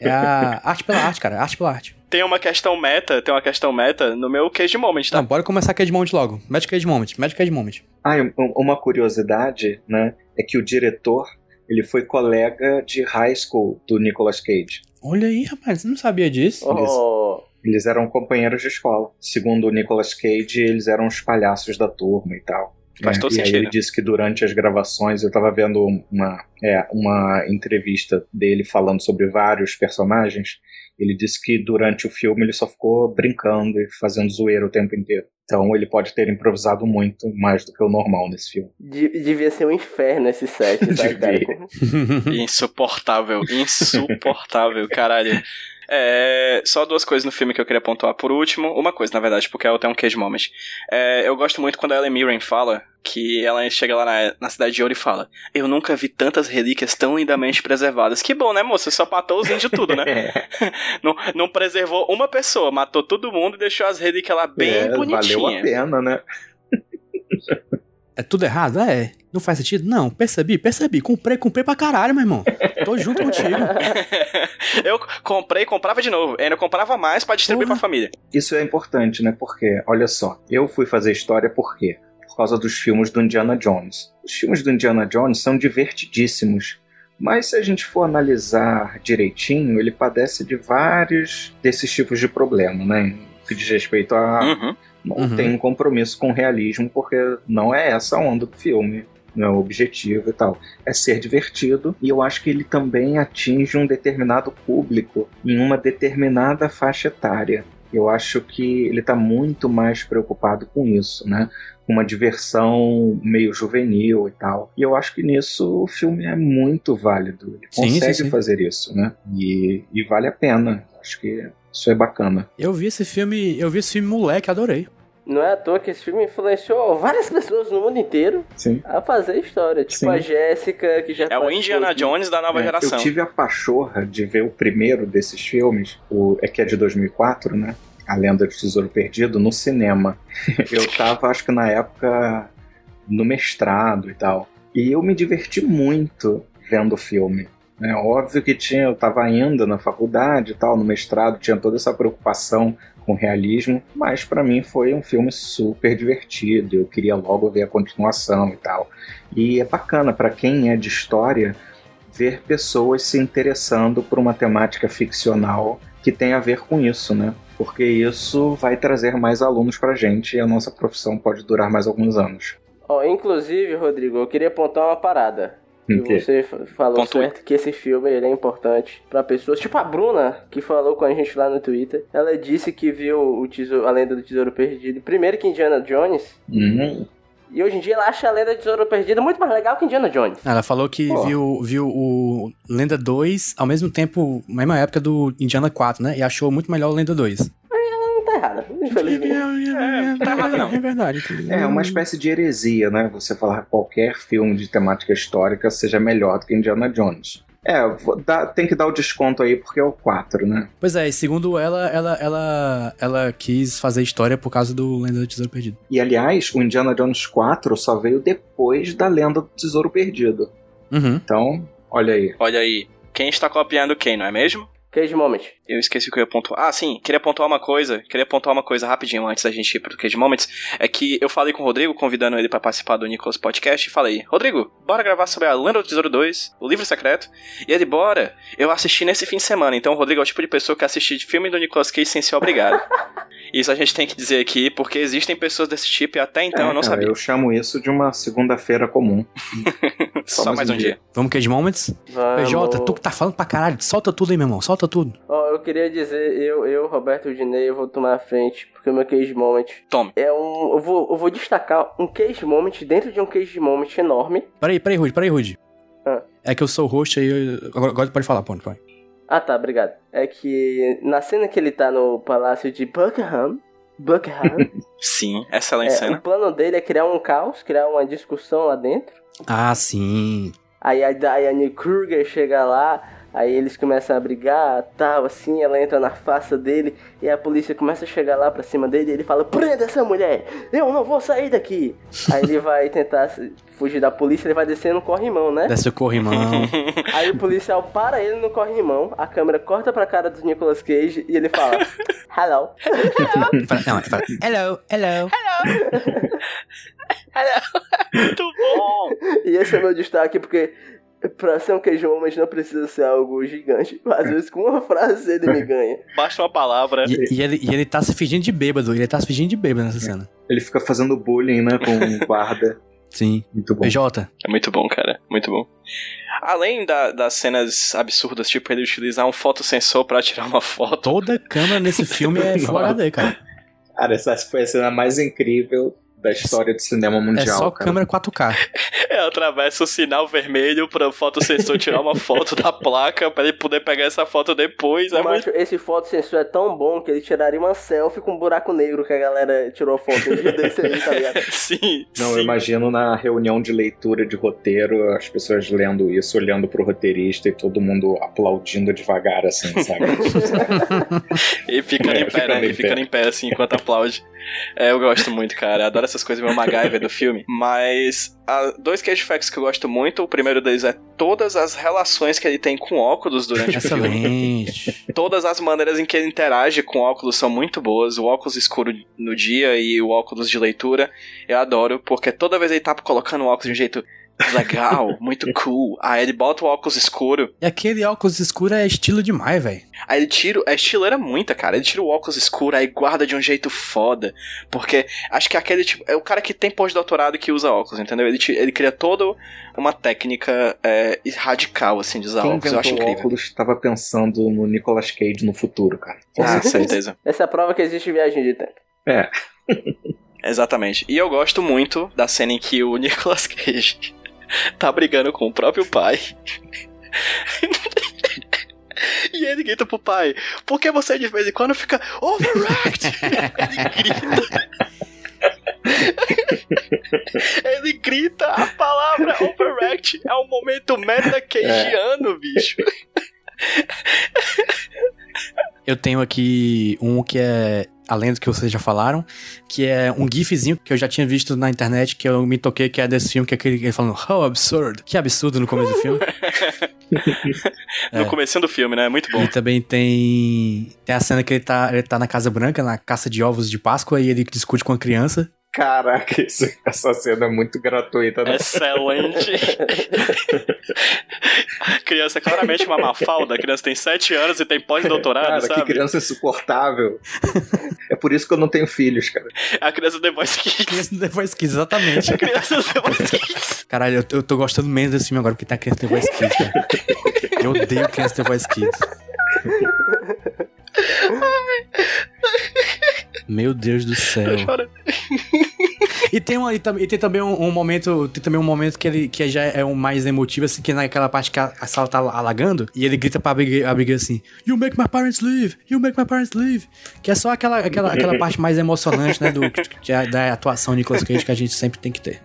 É a arte pela arte, cara. Arte pela arte. Tem uma questão meta, tem uma questão meta no meu Cage Moment, tá? Não, bora começar Cage Moment logo. Mete Cage Moment, mete Cage Moment. Ah, uma curiosidade, né? É que o diretor, ele foi colega de high school do Nicolas Cage. Olha aí, rapaz, você não sabia disso? oh, Eles eram companheiros de escola. Segundo o Nicolas Cage, eles eram os palhaços da turma e tal. Faz É, todo e aí sentido. ele disse que durante as gravações, eu tava vendo uma, é, uma entrevista dele falando sobre vários personagens. Ele disse que durante o filme ele só ficou brincando e fazendo zoeira o tempo inteiro. Então ele pode ter improvisado muito mais do que o normal nesse filme. de- devia ser um inferno esse set, tá, cara? Devia. Insuportável, insuportável, caralho. É, só duas coisas no filme que eu queria pontuar. Por último, uma coisa, na verdade, porque é até um cage moment. É, eu gosto muito quando a Ellen Mirren fala que ela chega lá na, na Cidade de Ouro e fala Eu nunca vi tantas relíquias tão lindamente preservadas. Que bom, né, moça? Só matou os índios tudo, né? É, não, não preservou uma pessoa, matou todo mundo e deixou as relíquias lá bem é, valeu a bonitinhas. pena, né? É tudo errado? É. Não faz sentido? Não. Percebi, percebi. Comprei, comprei pra caralho, meu irmão. Tô junto contigo. eu comprei, comprava de novo. Ainda comprava mais pra distribuir Porra. pra família. Isso é importante, né? Porque, olha só, eu fui fazer história por quê? Por causa dos filmes do Indiana Jones. Os filmes do Indiana Jones são divertidíssimos. Mas se a gente for analisar direitinho, ele padece de vários desses tipos de problema, né? Que diz respeito a Uhum. não Uhum. tem um compromisso com o realismo, porque não é essa a onda do filme. Não é o objetivo e tal. É ser divertido, e eu acho que ele também atinge um determinado público em uma determinada faixa etária. Eu acho que ele está muito mais preocupado com isso, né? Com uma diversão meio juvenil e tal. E eu acho que nisso o filme é muito válido. Ele Sim, sim, consegue sim. fazer isso, né? E, e vale a pena. Acho que isso é bacana. Eu vi esse filme, eu vi esse filme moleque, adorei. Não é à toa que esse filme influenciou várias pessoas no mundo inteiro Sim. a fazer história. Tipo Sim. a Jéssica, que já É o Indiana de- Jones da nova É, geração. Eu tive a pachorra de ver o primeiro desses filmes, o, é que é de 2004, né? A Lenda do Tesouro Perdido, no cinema. Eu tava, acho que na época, no mestrado e tal. E eu me diverti muito vendo o filme. É óbvio que tinha, eu tava ainda na faculdade e tal, no mestrado, tinha toda essa preocupação com realismo, mas pra mim foi um filme super divertido. Eu queria logo ver a continuação e tal. E é bacana pra quem é de história ver pessoas se interessando por uma temática ficcional que tem a ver com isso, né? porque isso vai trazer mais alunos pra gente e a nossa profissão pode durar mais alguns anos. Ó, inclusive, Rodrigo, eu queria apontar uma parada. Quê? você falou Pontue. certo que esse filme ele é importante pra pessoas. Tipo a Bruna, que falou com a gente lá no Twitter. Ela disse que viu o tesouro, a lenda do Tesouro Perdido primeiro que Indiana Jones. Hum, E hoje em dia ela acha a lenda do Tesouro Perdido muito mais legal que Indiana Jones. Ela falou que Pô. viu, viu o Lenda 2 ao mesmo tempo, na mesma época do Indiana 4, né? E achou muito melhor o Lenda 2. Tá infelizmente. É, tá errado, não. É verdade. é uma espécie de heresia, né? Você falar que qualquer filme de temática histórica seja melhor do que Indiana Jones. É, dar- tem que dar o desconto aí porque é o 4, né? Pois é, e segundo ela, ela, ela, ela quis fazer história por causa do Lenda do Tesouro Perdido. E aliás, o Indiana Jones 4 só veio depois da lenda do Tesouro Perdido. Uhum. Então, olha aí. Olha aí, quem está copiando quem, não é mesmo? Cage Moment. Eu esqueci o que eu ia pontuar. Ah, sim, queria pontuar uma coisa. Queria pontuar uma coisa rapidinho antes da gente ir pro Cage Moments. É que eu falei com o Rodrigo, convidando ele pra participar do Nicolas Podcast, e falei: Rodrigo, bora gravar sobre a Lenda do Tesouro 2, o livro secreto. E ele, bora. Eu assisti nesse fim de semana. Então o Rodrigo é o tipo de pessoa que assiste filme do Nicolas Cage sem ser obrigado. Isso a gente tem que dizer aqui, porque existem pessoas desse tipo e até então É, eu não cara, sabia. Eu chamo isso de uma segunda-feira comum. Só, mais um dia. Vamos, Cage Moments? Vamos. PJ, tu que tá falando pra caralho, solta tudo aí, meu irmão, solta tudo. Ó, eu queria dizer, eu, eu, Roberto Dinei, eu vou tomar a frente, porque o meu Cage Moment Tome. é um. Eu vou, eu vou destacar um Cage Moment dentro de um Cage Moment enorme. Peraí, peraí, Rude, peraí, Rude. Ah. É que eu sou o host aí, eu- agora, pode falar, pode, pode. Ah tá, obrigado. É que na cena que ele tá no palácio de Buckingham. Buckingham. Sim, excelente é, cena. o plano dele é criar um caos, criar uma discussão lá dentro. Ah, sim. Aí a Diane Kruger chega lá, aí eles começam a brigar, tal, assim, ela entra na face dele e a polícia começa a chegar lá pra cima dele e ele fala: Prenda essa mulher! Eu não vou sair daqui! aí ele vai tentar se- fugir da polícia, ele vai descer no corrimão, né? Desce o corrimão. Aí o policial para ele no corrimão, a câmera corta pra cara do Nicolas Cage e ele fala: Hello. Fala- não, fala, hello, hello. Muito bom! E esse é meu destaque porque. Pra ser um queijo homem não precisa ser algo gigante. Às vezes com uma frase ele me ganha. Basta uma palavra. E, e ele, e ele tá se fingindo de bêbado, ele tá se fingindo de bêbado nessa cena. Ele fica fazendo bullying, né, com o guarda. Sim. Muito bom. PJ, É muito bom, cara. Muito bom. Além da- das cenas absurdas, tipo ele utilizar um fotossensor pra tirar uma foto. toda câmera nesse filme é Full HD, cara. Cara, essa foi a cena mais incrível da história do cinema É mundial. só cara. câmera 4K. É, atravessa o sinal vermelho pra fotossensor tirar uma foto da placa pra ele poder pegar essa foto depois. É muito... Esse fotossensor é tão bom que ele tiraria uma selfie com um buraco negro que a galera tirou foto um dia desse aí, tá ligado? Sim, Não, eu sim. imagino na reunião de leitura de roteiro, as pessoas lendo isso, olhando pro roteirista e todo mundo aplaudindo devagar, assim, sabe? E ficando É, em pé, né? em E ficando pé. em pé, assim, enquanto aplaude. É, eu gosto muito, cara. Eu adoro essas coisas meio MacGyver do filme. Mas há dois cage facts que eu gosto muito. O primeiro deles é todas as relações que ele tem com óculos durante o filme. Excelente. Todas as maneiras em que ele interage com óculos são muito boas. O óculos escuro no dia e o óculos de leitura. Eu adoro, porque toda vez ele tá colocando o óculos de um jeito legal, muito cool. Aí ele bota o óculos escuro. E aquele óculos escuro é estilo demais, velho. Aí ele tira. A estileira muita, cara. Ele tira o óculos escuro, aí guarda de um jeito foda. Porque acho que aquele tipo. É o cara que tem pós-doutorado que usa óculos, entendeu? Ele, ti- ele cria toda uma técnica é, radical, assim, de usar Quem óculos. Eu acho incrível. óculos estava pensando no Nicolas Cage no futuro, cara. Ah, certeza. Essa é a prova que existe viagem de tempo. É, Exatamente. E eu gosto muito da cena em que o Nicolas Cage tá brigando com o próprio pai. E ele grita pro pai, por que você de vez em quando fica overact? ele grita. ele grita a palavra overact. É um momento meta cageano, bicho. Eu tenho aqui um que é, além do que vocês já falaram, que é um gifzinho que eu já tinha visto na internet, que eu me toquei, que é desse filme, que é aquele ele falando, how absurd. Que absurdo no começo do filme. No É. começo do filme, né? Muito bom. E também tem, tem a cena que ele tá, ele tá na Casa Branca, na caça de ovos de Páscoa, e ele discute com a criança. Caraca, isso- essa cena é muito gratuita, né? Excelente. A criança é claramente uma mafalda, a criança tem 7 anos e tem pós-doutorado, Cara, sabe? que criança insuportável. é por isso que eu não tenho filhos, cara. A criança do The Voice Kids. Criança do The Voice Kids, exatamente. A criança do The Voice Kids. Caralho, eu, eu tô gostando menos desse filme agora porque tá Criança The Voice Kids, cara. Eu odeio Criança The Voice Kids. Meu Deus do céu. E tem, uma, e, e tem também um, um momento, tem também um momento que ele que já é o mais emotivo, assim, que é naquela parte que a, a sala tá alagando, e ele grita pra Abigail, Abigail assim, You make my parents leave, you make my parents leave. Que é só aquela, aquela, aquela parte mais emocionante, né, do, que é da atuação de Nicolas Cage que a gente sempre tem que ter.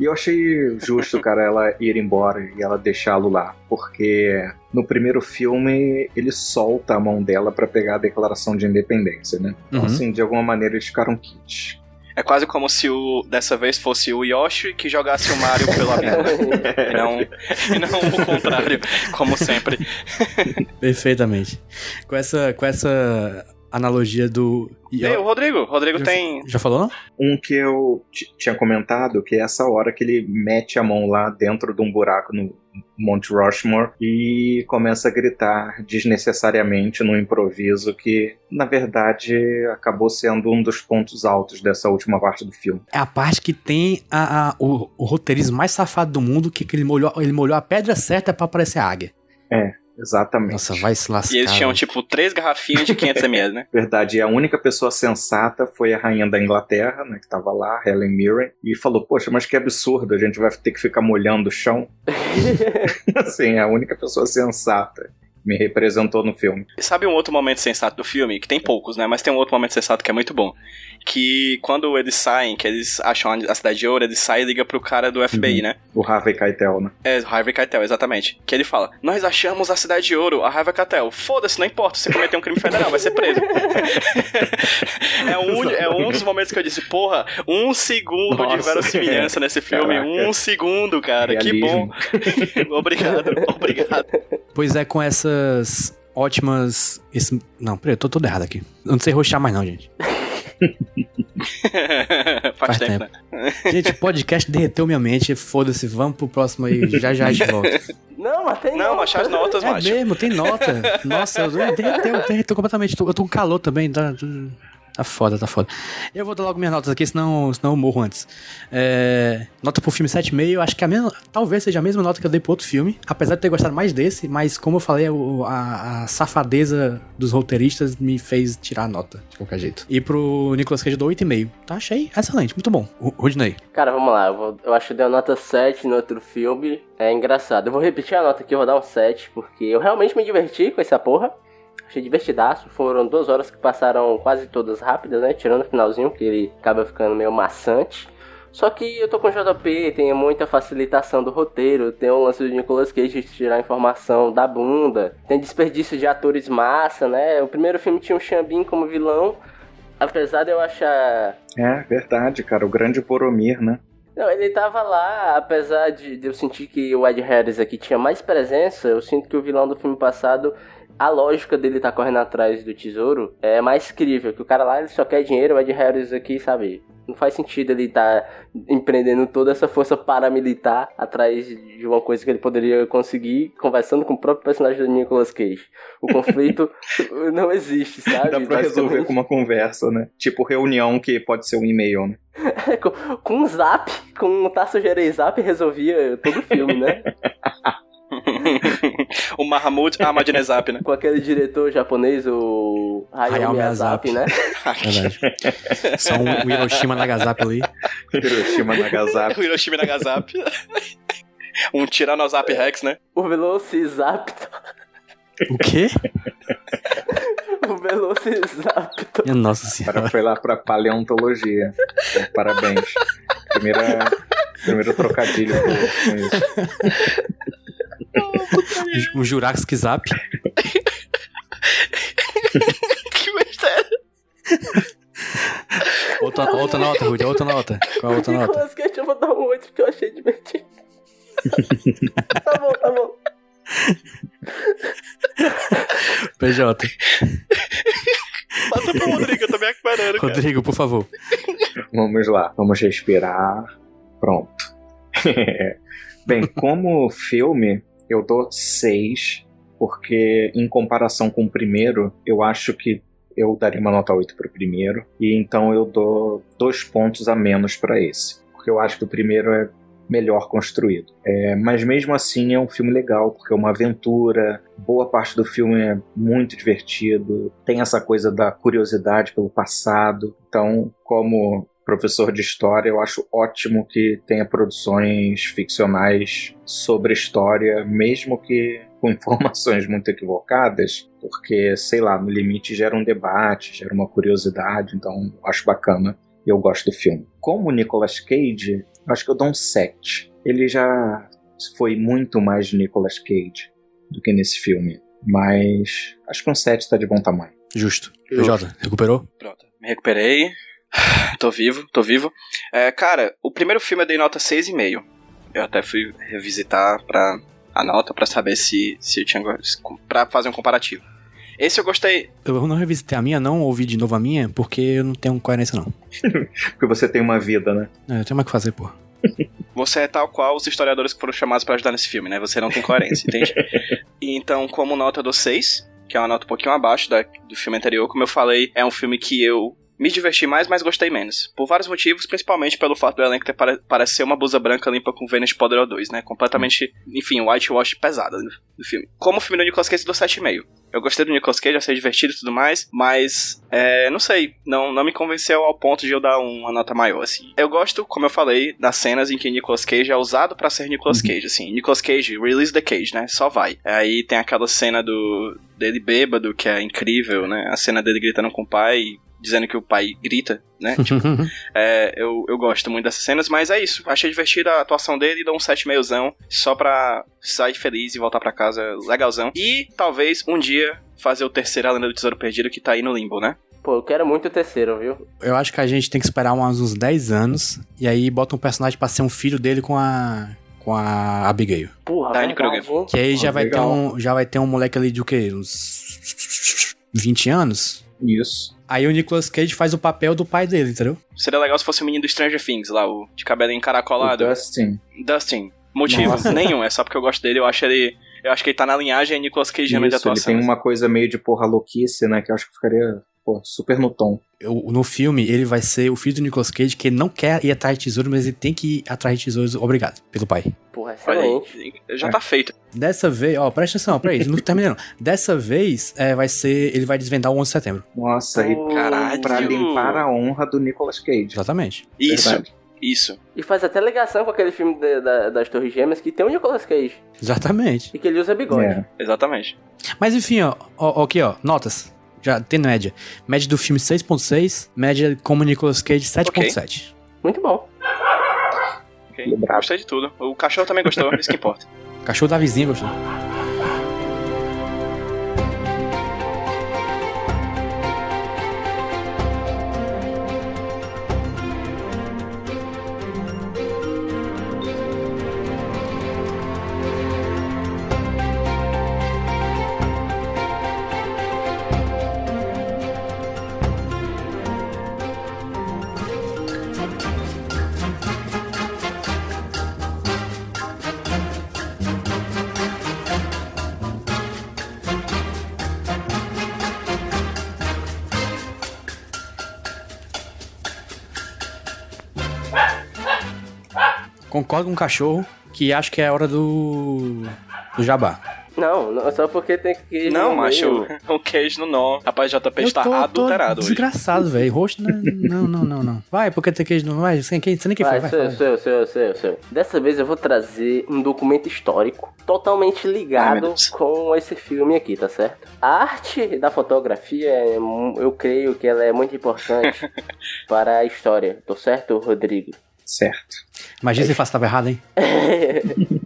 E eu achei justo, cara, ela ir embora e ela deixá-lo lá, porque no primeiro filme ele solta a mão dela pra pegar a declaração de independência, né? Então, Uhum. assim, de alguma maneira eles ficaram kits. É quase como se o dessa vez fosse o Yoshi que jogasse o Mario pelo amigo. e, não, e não o contrário, como sempre. Perfeitamente. Com essa, com essa analogia do... E aí, o Rodrigo? O Rodrigo Já- tem. Já falou, não? Um que eu tinha comentado, que é essa hora que ele mete a mão lá dentro de um buraco no Monte Rushmore e começa a gritar desnecessariamente no improviso, que na verdade acabou sendo um dos pontos altos dessa última parte do filme. É a parte que tem a, a- o, o roteirismo mais safado do mundo, que, que ele, molhou, ele molhou a pedra certa pra aparecer a águia. Exatamente. Nossa, vai se lascar. E eles tinham, tipo, três garrafinhas de 500ml, né? Verdade, e a única pessoa sensata foi a rainha da Inglaterra, né, que tava lá, Helen Mirren, e falou: Poxa, mas que absurdo, a gente vai ter que ficar molhando o chão. assim, é a única pessoa sensata me representou no filme. E Sabe um outro momento sensato do filme? Que tem poucos, né? Mas tem um outro momento sensato que é muito bom. Que quando eles saem, que eles acham a cidade de ouro, eles saem e ligam pro cara do FBI, né? O Harvey Keitel, né? É, Harvey Keitel, exatamente. Que ele fala: Nós achamos a cidade de ouro, a Harvey Keitel. Foda-se, não importa, você cometeu um crime federal, vai ser preso. é, um, é um dos momentos que eu disse: Porra, um segundo de Nossa, verossimilhança nesse filme. Caraca. Um segundo, cara, que bom. Realismo. obrigado, obrigado. Pois é, com essas ótimas. Esse... Não, peraí, eu tô todo errado aqui. Eu não sei roxar mais, não, gente. Faz, Faz tempo, tempo. né? Gente, o podcast derreteu minha mente. Foda-se, vamos pro próximo aí. Já já gente volta. Não, mas tem Não, nota. mas as notas, É macho. mesmo, tem nota. Nossa, eu derreteu, derreteu completamente. Eu tô com calor também. Tá, tá foda, tá foda. Eu vou dar logo minhas notas aqui, senão, senão eu morro antes. É, nota pro filme 7,5. Acho que a mesma, talvez seja a mesma nota que eu dei pro outro filme. Apesar de ter gostado mais desse, mas como eu falei, a, a safadeza dos roteiristas me fez tirar a nota, de qualquer jeito. E pro Nicolas Cage eu dou 8,5. Tá, achei excelente, muito bom. Rodney. Cara, vamos lá. Eu, vou- eu acho que deu nota 7 no outro filme. É engraçado. Eu vou repetir a nota aqui, eu vou dar um 7, porque eu realmente me diverti com essa porra. Achei divertidaço. Foram duas horas que passaram quase todas rápidas, né? Tirando o finalzinho, que ele acaba ficando meio maçante. Só que eu tô com o JP, tem muita facilitação do roteiro, tem o lance do Nicolas Cage de tirar informação da bunda, tem desperdício de atores massa, né? O primeiro filme tinha o Xambin como vilão, apesar de eu achar É, verdade, cara. O grande Boromir, né? não, ele tava lá, apesar de, de eu sentir que o Ed Harris aqui tinha mais presença, eu sinto que o vilão do filme passado, a lógica dele tá correndo atrás do tesouro é mais crível, que o cara lá ele só quer dinheiro, o Ed Harris aqui, sabe? Não faz sentido ele tá empreendendo toda essa força paramilitar atrás de uma coisa que ele poderia conseguir conversando com o próprio personagem do Nicolas Cage. O conflito não existe, sabe? Dá pra resolver com uma conversa, né? Tipo reunião que pode ser um e-mail, né? com, com um zap, com um Tasso Gerei Zap resolvia todo o filme, né? o Mahmoud Ahmadinejad, né? com aquele diretor japonês, o Hayao, Hayao Miyazaki, né? Verdade. Só um Hiroshima Nagasaki ali. Hiroshima Nagasaki. o Hiroshima Nagasaki. um Tiranosap Rex, né? O Velocizaptor. O quê? O Velocizaptor. Minha nossa O senhora. cara foi lá pra paleontologia. Então, parabéns. Primeira, primeiro trocadilho com isso. Um Jurassic Zap. que mistério. Outra, outra nota, Rudy, outra nota. Qual a outra nota? Nicolas Cage, eu vou dar um 8 porque eu achei divertido. tá bom, tá bom. PJ. Passa pro Rodrigo, eu tô me cara. Rodrigo, por favor. Vamos lá, vamos respirar. Pronto. Bem, como filme, Eu dou 6, porque em comparação com o primeiro, eu acho que eu daria uma nota 8 para o primeiro, e então eu dou dois pontos a menos para esse, porque eu acho que o primeiro é melhor construído. É, mas mesmo assim é um filme legal, porque é uma aventura, boa parte do filme é muito divertido, tem essa coisa da curiosidade pelo passado. Então, como professor de história, eu acho ótimo que tenha produções ficcionais sobre história, mesmo que com informações muito equivocadas, porque, sei lá, no limite gera um debate, gera uma curiosidade, então acho bacana e eu gosto do filme. Como Nicolas Cage, eu acho que eu dou um 7. Ele já foi muito mais Nicolas Cage do que nesse filme, mas acho que um 7 tá de bom tamanho. Justo. PJ, recuperou? Pronto, me recuperei. tô vivo, tô vivo. É, cara, o primeiro filme eu dei nota 6,5. Eu até fui revisitar pra a nota pra saber se, se eu tinha. pra fazer um comparativo. Esse eu gostei. Eu não revisitei a minha, não ouvi de novo a minha, porque eu não tenho coerência, não. porque você tem uma vida, né? É, eu tenho mais o que fazer, pô. Você é tal qual os historiadores que foram chamados para ajudar nesse filme, né? Você não tem coerência, entende? Então, como nota do 6, que é uma nota um pouquinho abaixo da, do filme anterior, como eu falei, é um filme que eu me diverti mais, mas gostei menos. Por vários motivos, principalmente pelo fato do elenco ter pare parece ser uma blusa branca limpa com Vênus Poder 2, né? Completamente, enfim, whitewash pesada do filme. Como o filme do Nicolas Cage, do 7,5. Eu gostei do Nicolas Cage, achei divertido e tudo mais, mas, é, não sei, não, não me convenceu ao ponto de eu dar uma nota maior, assim. Eu gosto, como eu falei, das cenas em que Nicolas Cage é usado para ser Nicolas uhum. Cage, assim. Nicolas Cage, release the cage, né? Só vai. Aí tem aquela cena do dele bêbado, que é incrível, né? A cena dele gritando com o pai, dizendo que o pai grita, né? tipo, é, eu, eu gosto muito dessas cenas, mas é isso. Achei divertida a atuação dele e dou um 7,5zão só pra sair feliz e voltar pra casa legalzão. E talvez um dia fazer o terceiro A Lenda do Tesouro Perdido que tá aí no limbo, né? Pô, eu quero muito o terceiro, viu? Eu acho que a gente tem que esperar uns, uns 10 anos e aí bota um personagem pra ser um filho dele com a. com a Abigail. Porra, Kruger. Que aí já, vai ter um, já vai ter um moleque ali de o quê? Uns 20 anos? Isso. Aí o Nicolas Cage faz o papel do pai dele, entendeu? Seria legal se fosse o menino do Stranger Things lá, o de cabelo encaracolado. O Dustin. Dustin. Motivo Nossa. nenhum, é só porque eu gosto dele, eu acho ele. Eu acho que ele tá na linhagem Nicolas Cage de atuação. Ele tem uma coisa meio de porra louquice, né? Que eu acho que ficaria pô, super no tom. Eu, no filme, ele vai ser o filho do Nicolas Cage, que não quer ir atrás de tesouros, mas ele tem que ir atrás de tesouros, obrigado, pelo pai. Porra, excelente. Já tá feito. Dessa vez, ó, presta atenção, peraí, não terminei não. Dessa vez, é, vai ser, ele vai desvendar o 11 de setembro. Nossa, e caralho. pra limpar a honra do Nicolas Cage. Exatamente. Isso. Verdade. Isso. E faz até ligação com aquele filme de, da, das Torres Gêmeas que tem o Nicolas Cage. Exatamente. E que ele usa bigode. É. Exatamente. Mas enfim, ó, ó, aqui, ó, notas já tem média. Média do filme 6.6, média como Nicolas Cage 7.7. Okay. Muito bom. Okay. Gostei de tudo. O cachorro também gostou, isso que importa. O cachorro da vizinha gostou. Concordo com o cachorro que acho que é a hora do. do jabá. Não, não só porque tem que. Não, macho, o queijo no nó. Rapaz, JP está tô, adulterado. Tô desgraçado, velho. Rosto. Não, não, não, não. Vai, porque tem queijo no. Vai, sem quem, sem nem quem vai. Vai, seu, seu, seu, seu, seu. Dessa vez eu vou trazer um documento histórico totalmente ligado Ai, com esse filme aqui, tá certo? A arte da fotografia, eu creio que ela é muito importante para a história, tô certo, Rodrigo? Certo. Imagina se estava errado, hein?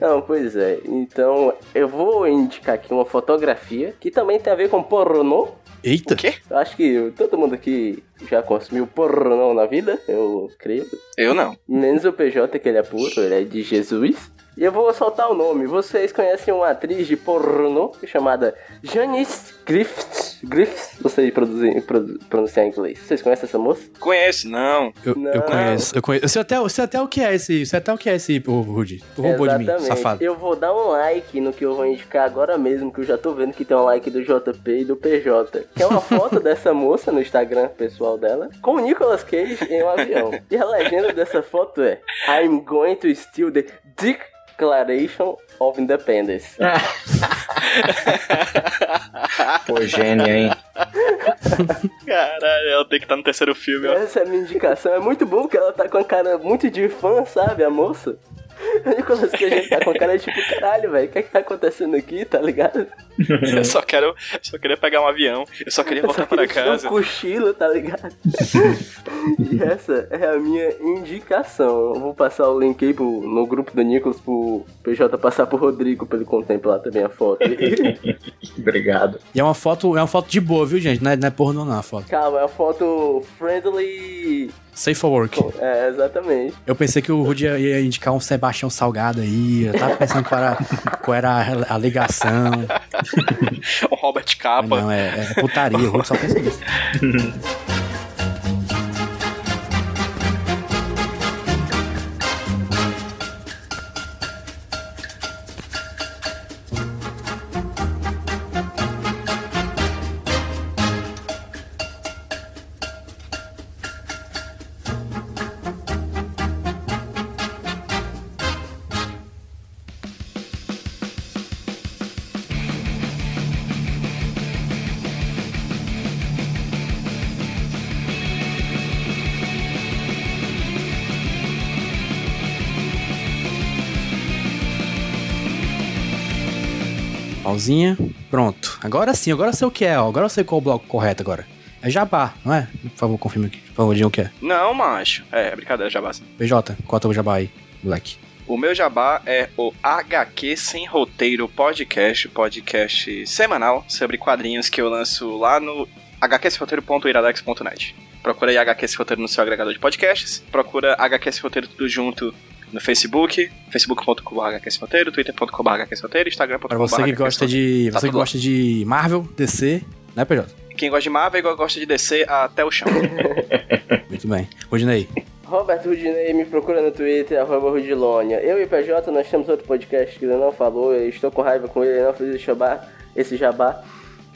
Não, pois é. Então, eu vou indicar aqui uma fotografia que também tem a ver com pornô. Eita! O quê? Acho que todo mundo aqui já consumiu pornô na vida, eu creio. Eu não. Menos o PJ, que ele é puro, ele é de Jesus. E eu vou soltar o nome. Vocês conhecem uma atriz de pornô chamada Janice Griffith? Griffiths, não sei produzir, produ- pronunciar em inglês. Vocês conhecem essa moça? Conhece? Não. Eu, Não. eu conheço, eu conheço. Eu sei até, eu sei até o que é esse. Sei até o que é esse, Rudy. Tu roubou de mim, safado. Eu vou dar um like no que eu vou indicar agora mesmo, que eu já tô vendo que tem um like do JP e do PJ. Que é uma foto dessa moça no Instagram pessoal dela, com o Nicolas Cage em um avião. E a legenda dessa foto é I'm going to steal the Declaration of Independence. Pô, gênio, hein? Caralho, ela tem que estar no terceiro filme, ó. Essa é a minha indicação. É muito bom que ela tá com a cara muito de fã, sabe, a moça? O Nicolas Cage tá com a cara tipo, caralho, velho, o que é que tá acontecendo aqui, tá ligado? Eu só quero. Só queria pegar um avião. Eu só queria voltar pra casa. Um cochilo, tá ligado? e essa é a minha indicação. Eu vou passar o link aí pro, no grupo do Nicolas pro PJ passar pro Rodrigo pra ele contemplar também a foto. Obrigado. E é uma foto, é uma foto de boa, viu, gente? Não é, não é pornô, não, a foto. Calma, é uma foto friendly. Safe for work. É, exatamente. Eu pensei que o Rudy ia, indicar um Sebastião Salgado aí. Eu tava pensando qual era, qual era a, ligação. Um Robert Capa. não, é, é putaria. O Rudy só pensa nisso. Pronto. Agora sim, agora eu sei o que é, ó. Agora eu sei qual é o bloco correto agora. É jabá, não é? Por favor, confirma aqui. Por favor, diga o que é. Não, macho. É, brincadeira, jabá. sim. PJ, qual é o jabá aí, moleque? O meu jabá é o HQ Sem Roteiro Podcast, podcast semanal sobre quadrinhos que eu lanço lá no hqsroteiro.iradex.net. Procura aí HQ Sem Roteiro no seu agregador de podcasts. Procura HQ Sem Roteiro tudo junto no Facebook, facebook.com.br twitter.com.br instagram.com.br Pra você que gosta de. Tá Você que gosta de Marvel, DC, né, PJ? Quem gosta de Marvel igual gosta de descer até o chão. Muito bem. Rudinei. Roberto Rudinei me procura no Twitter, arroba Rudilônia. Eu e o PJ, nós temos outro podcast que ele não falou, eu estou com raiva com ele, ele não fez esse jabá, esse jabá.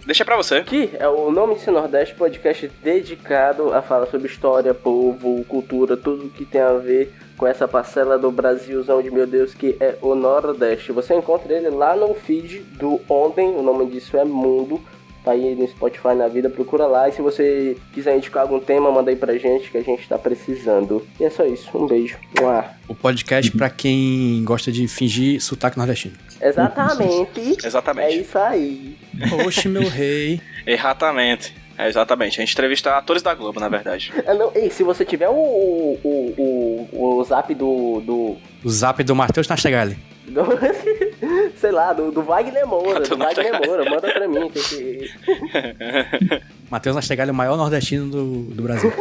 Deixa pra você. Que é o Nome de Nordeste, podcast dedicado a falar sobre história, povo, cultura, tudo que tem a ver com essa parcela do Brasilzão de meu Deus que é o Nordeste. Você encontra ele lá no feed do Ontem, o nome disso é Mundo. Tá aí no Spotify na vida, procura lá. E se você quiser indicar algum tema, manda aí pra gente que a gente tá precisando. E é só isso. Um beijo. Mua. O podcast pra quem gosta de fingir sotaque nordestino. Exatamente. É Exatamente. isso aí. Oxe, meu rei. Exatamente. É, exatamente. A gente entrevista atores da Globo, na verdade. Ah, não, ei, se você tiver o, o, o, o, zap do, do, O zap do Matheus Nastegali. do- sei lá, do, do Wagner Moura, Do do Wagner. Moura, manda pra mim. Que. Matheus Nastegali é o maior nordestino do, do Brasil.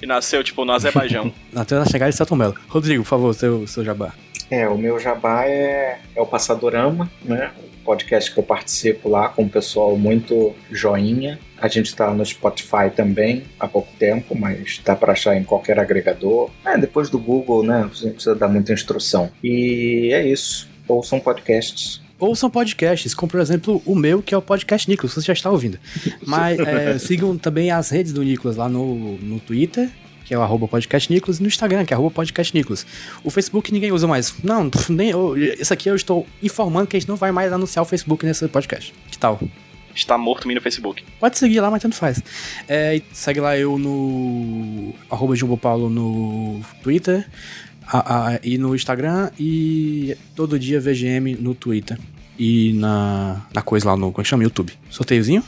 E nasceu, tipo, no Azerbaijão. Matheus Nastegali e Celton Mello. Rodrigo, por favor, seu, seu jabá. É, o meu jabá é, é o Passadorama, né? O podcast que eu participo lá com um pessoal muito joinha. A gente está no Spotify também há pouco tempo, mas dá para achar em qualquer agregador. É, depois do Google, né? Você não precisa dar muita instrução. E é isso. Ouçam podcasts. Ouçam podcasts, como por exemplo o meu, que é o podcast Nicolas, você já está ouvindo. Mas é, sigam também as redes do Nicolas lá no, no Twitter, que é o arroba podcast Nicolas, e no Instagram, que é arroba podcast Nicolas. O Facebook ninguém usa mais. Não, nem, eu- isso aqui eu estou informando que a gente não vai mais anunciar o Facebook nesse podcast. Que tal? Está morto me no Facebook. Pode seguir lá, mas tanto faz. É, segue lá eu no arroba Jumbo Paulo no Twitter a- a- e no Instagram e todo dia VGM no Twitter e na, na coisa lá no, como é que chama? YouTube. Sorteiozinho?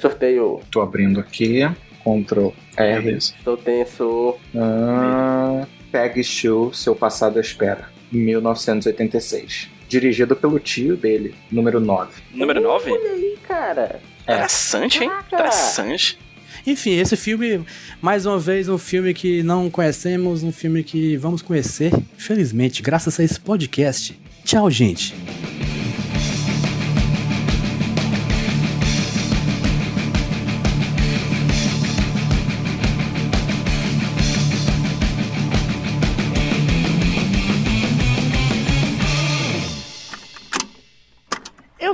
Sorteio. Tô abrindo aqui. Ctrl R. Beleza. Estou tenso. Ah, Peg Show, Seu Passado Espera. 1986. Dirigido pelo tio dele, número 9. Número 9? Olha aí, cara. Interessante, hein? Caraca. Interessante. Enfim, esse filme, mais uma vez, um filme que não conhecemos, um filme que vamos conhecer, felizmente, graças a esse podcast. Tchau, gente.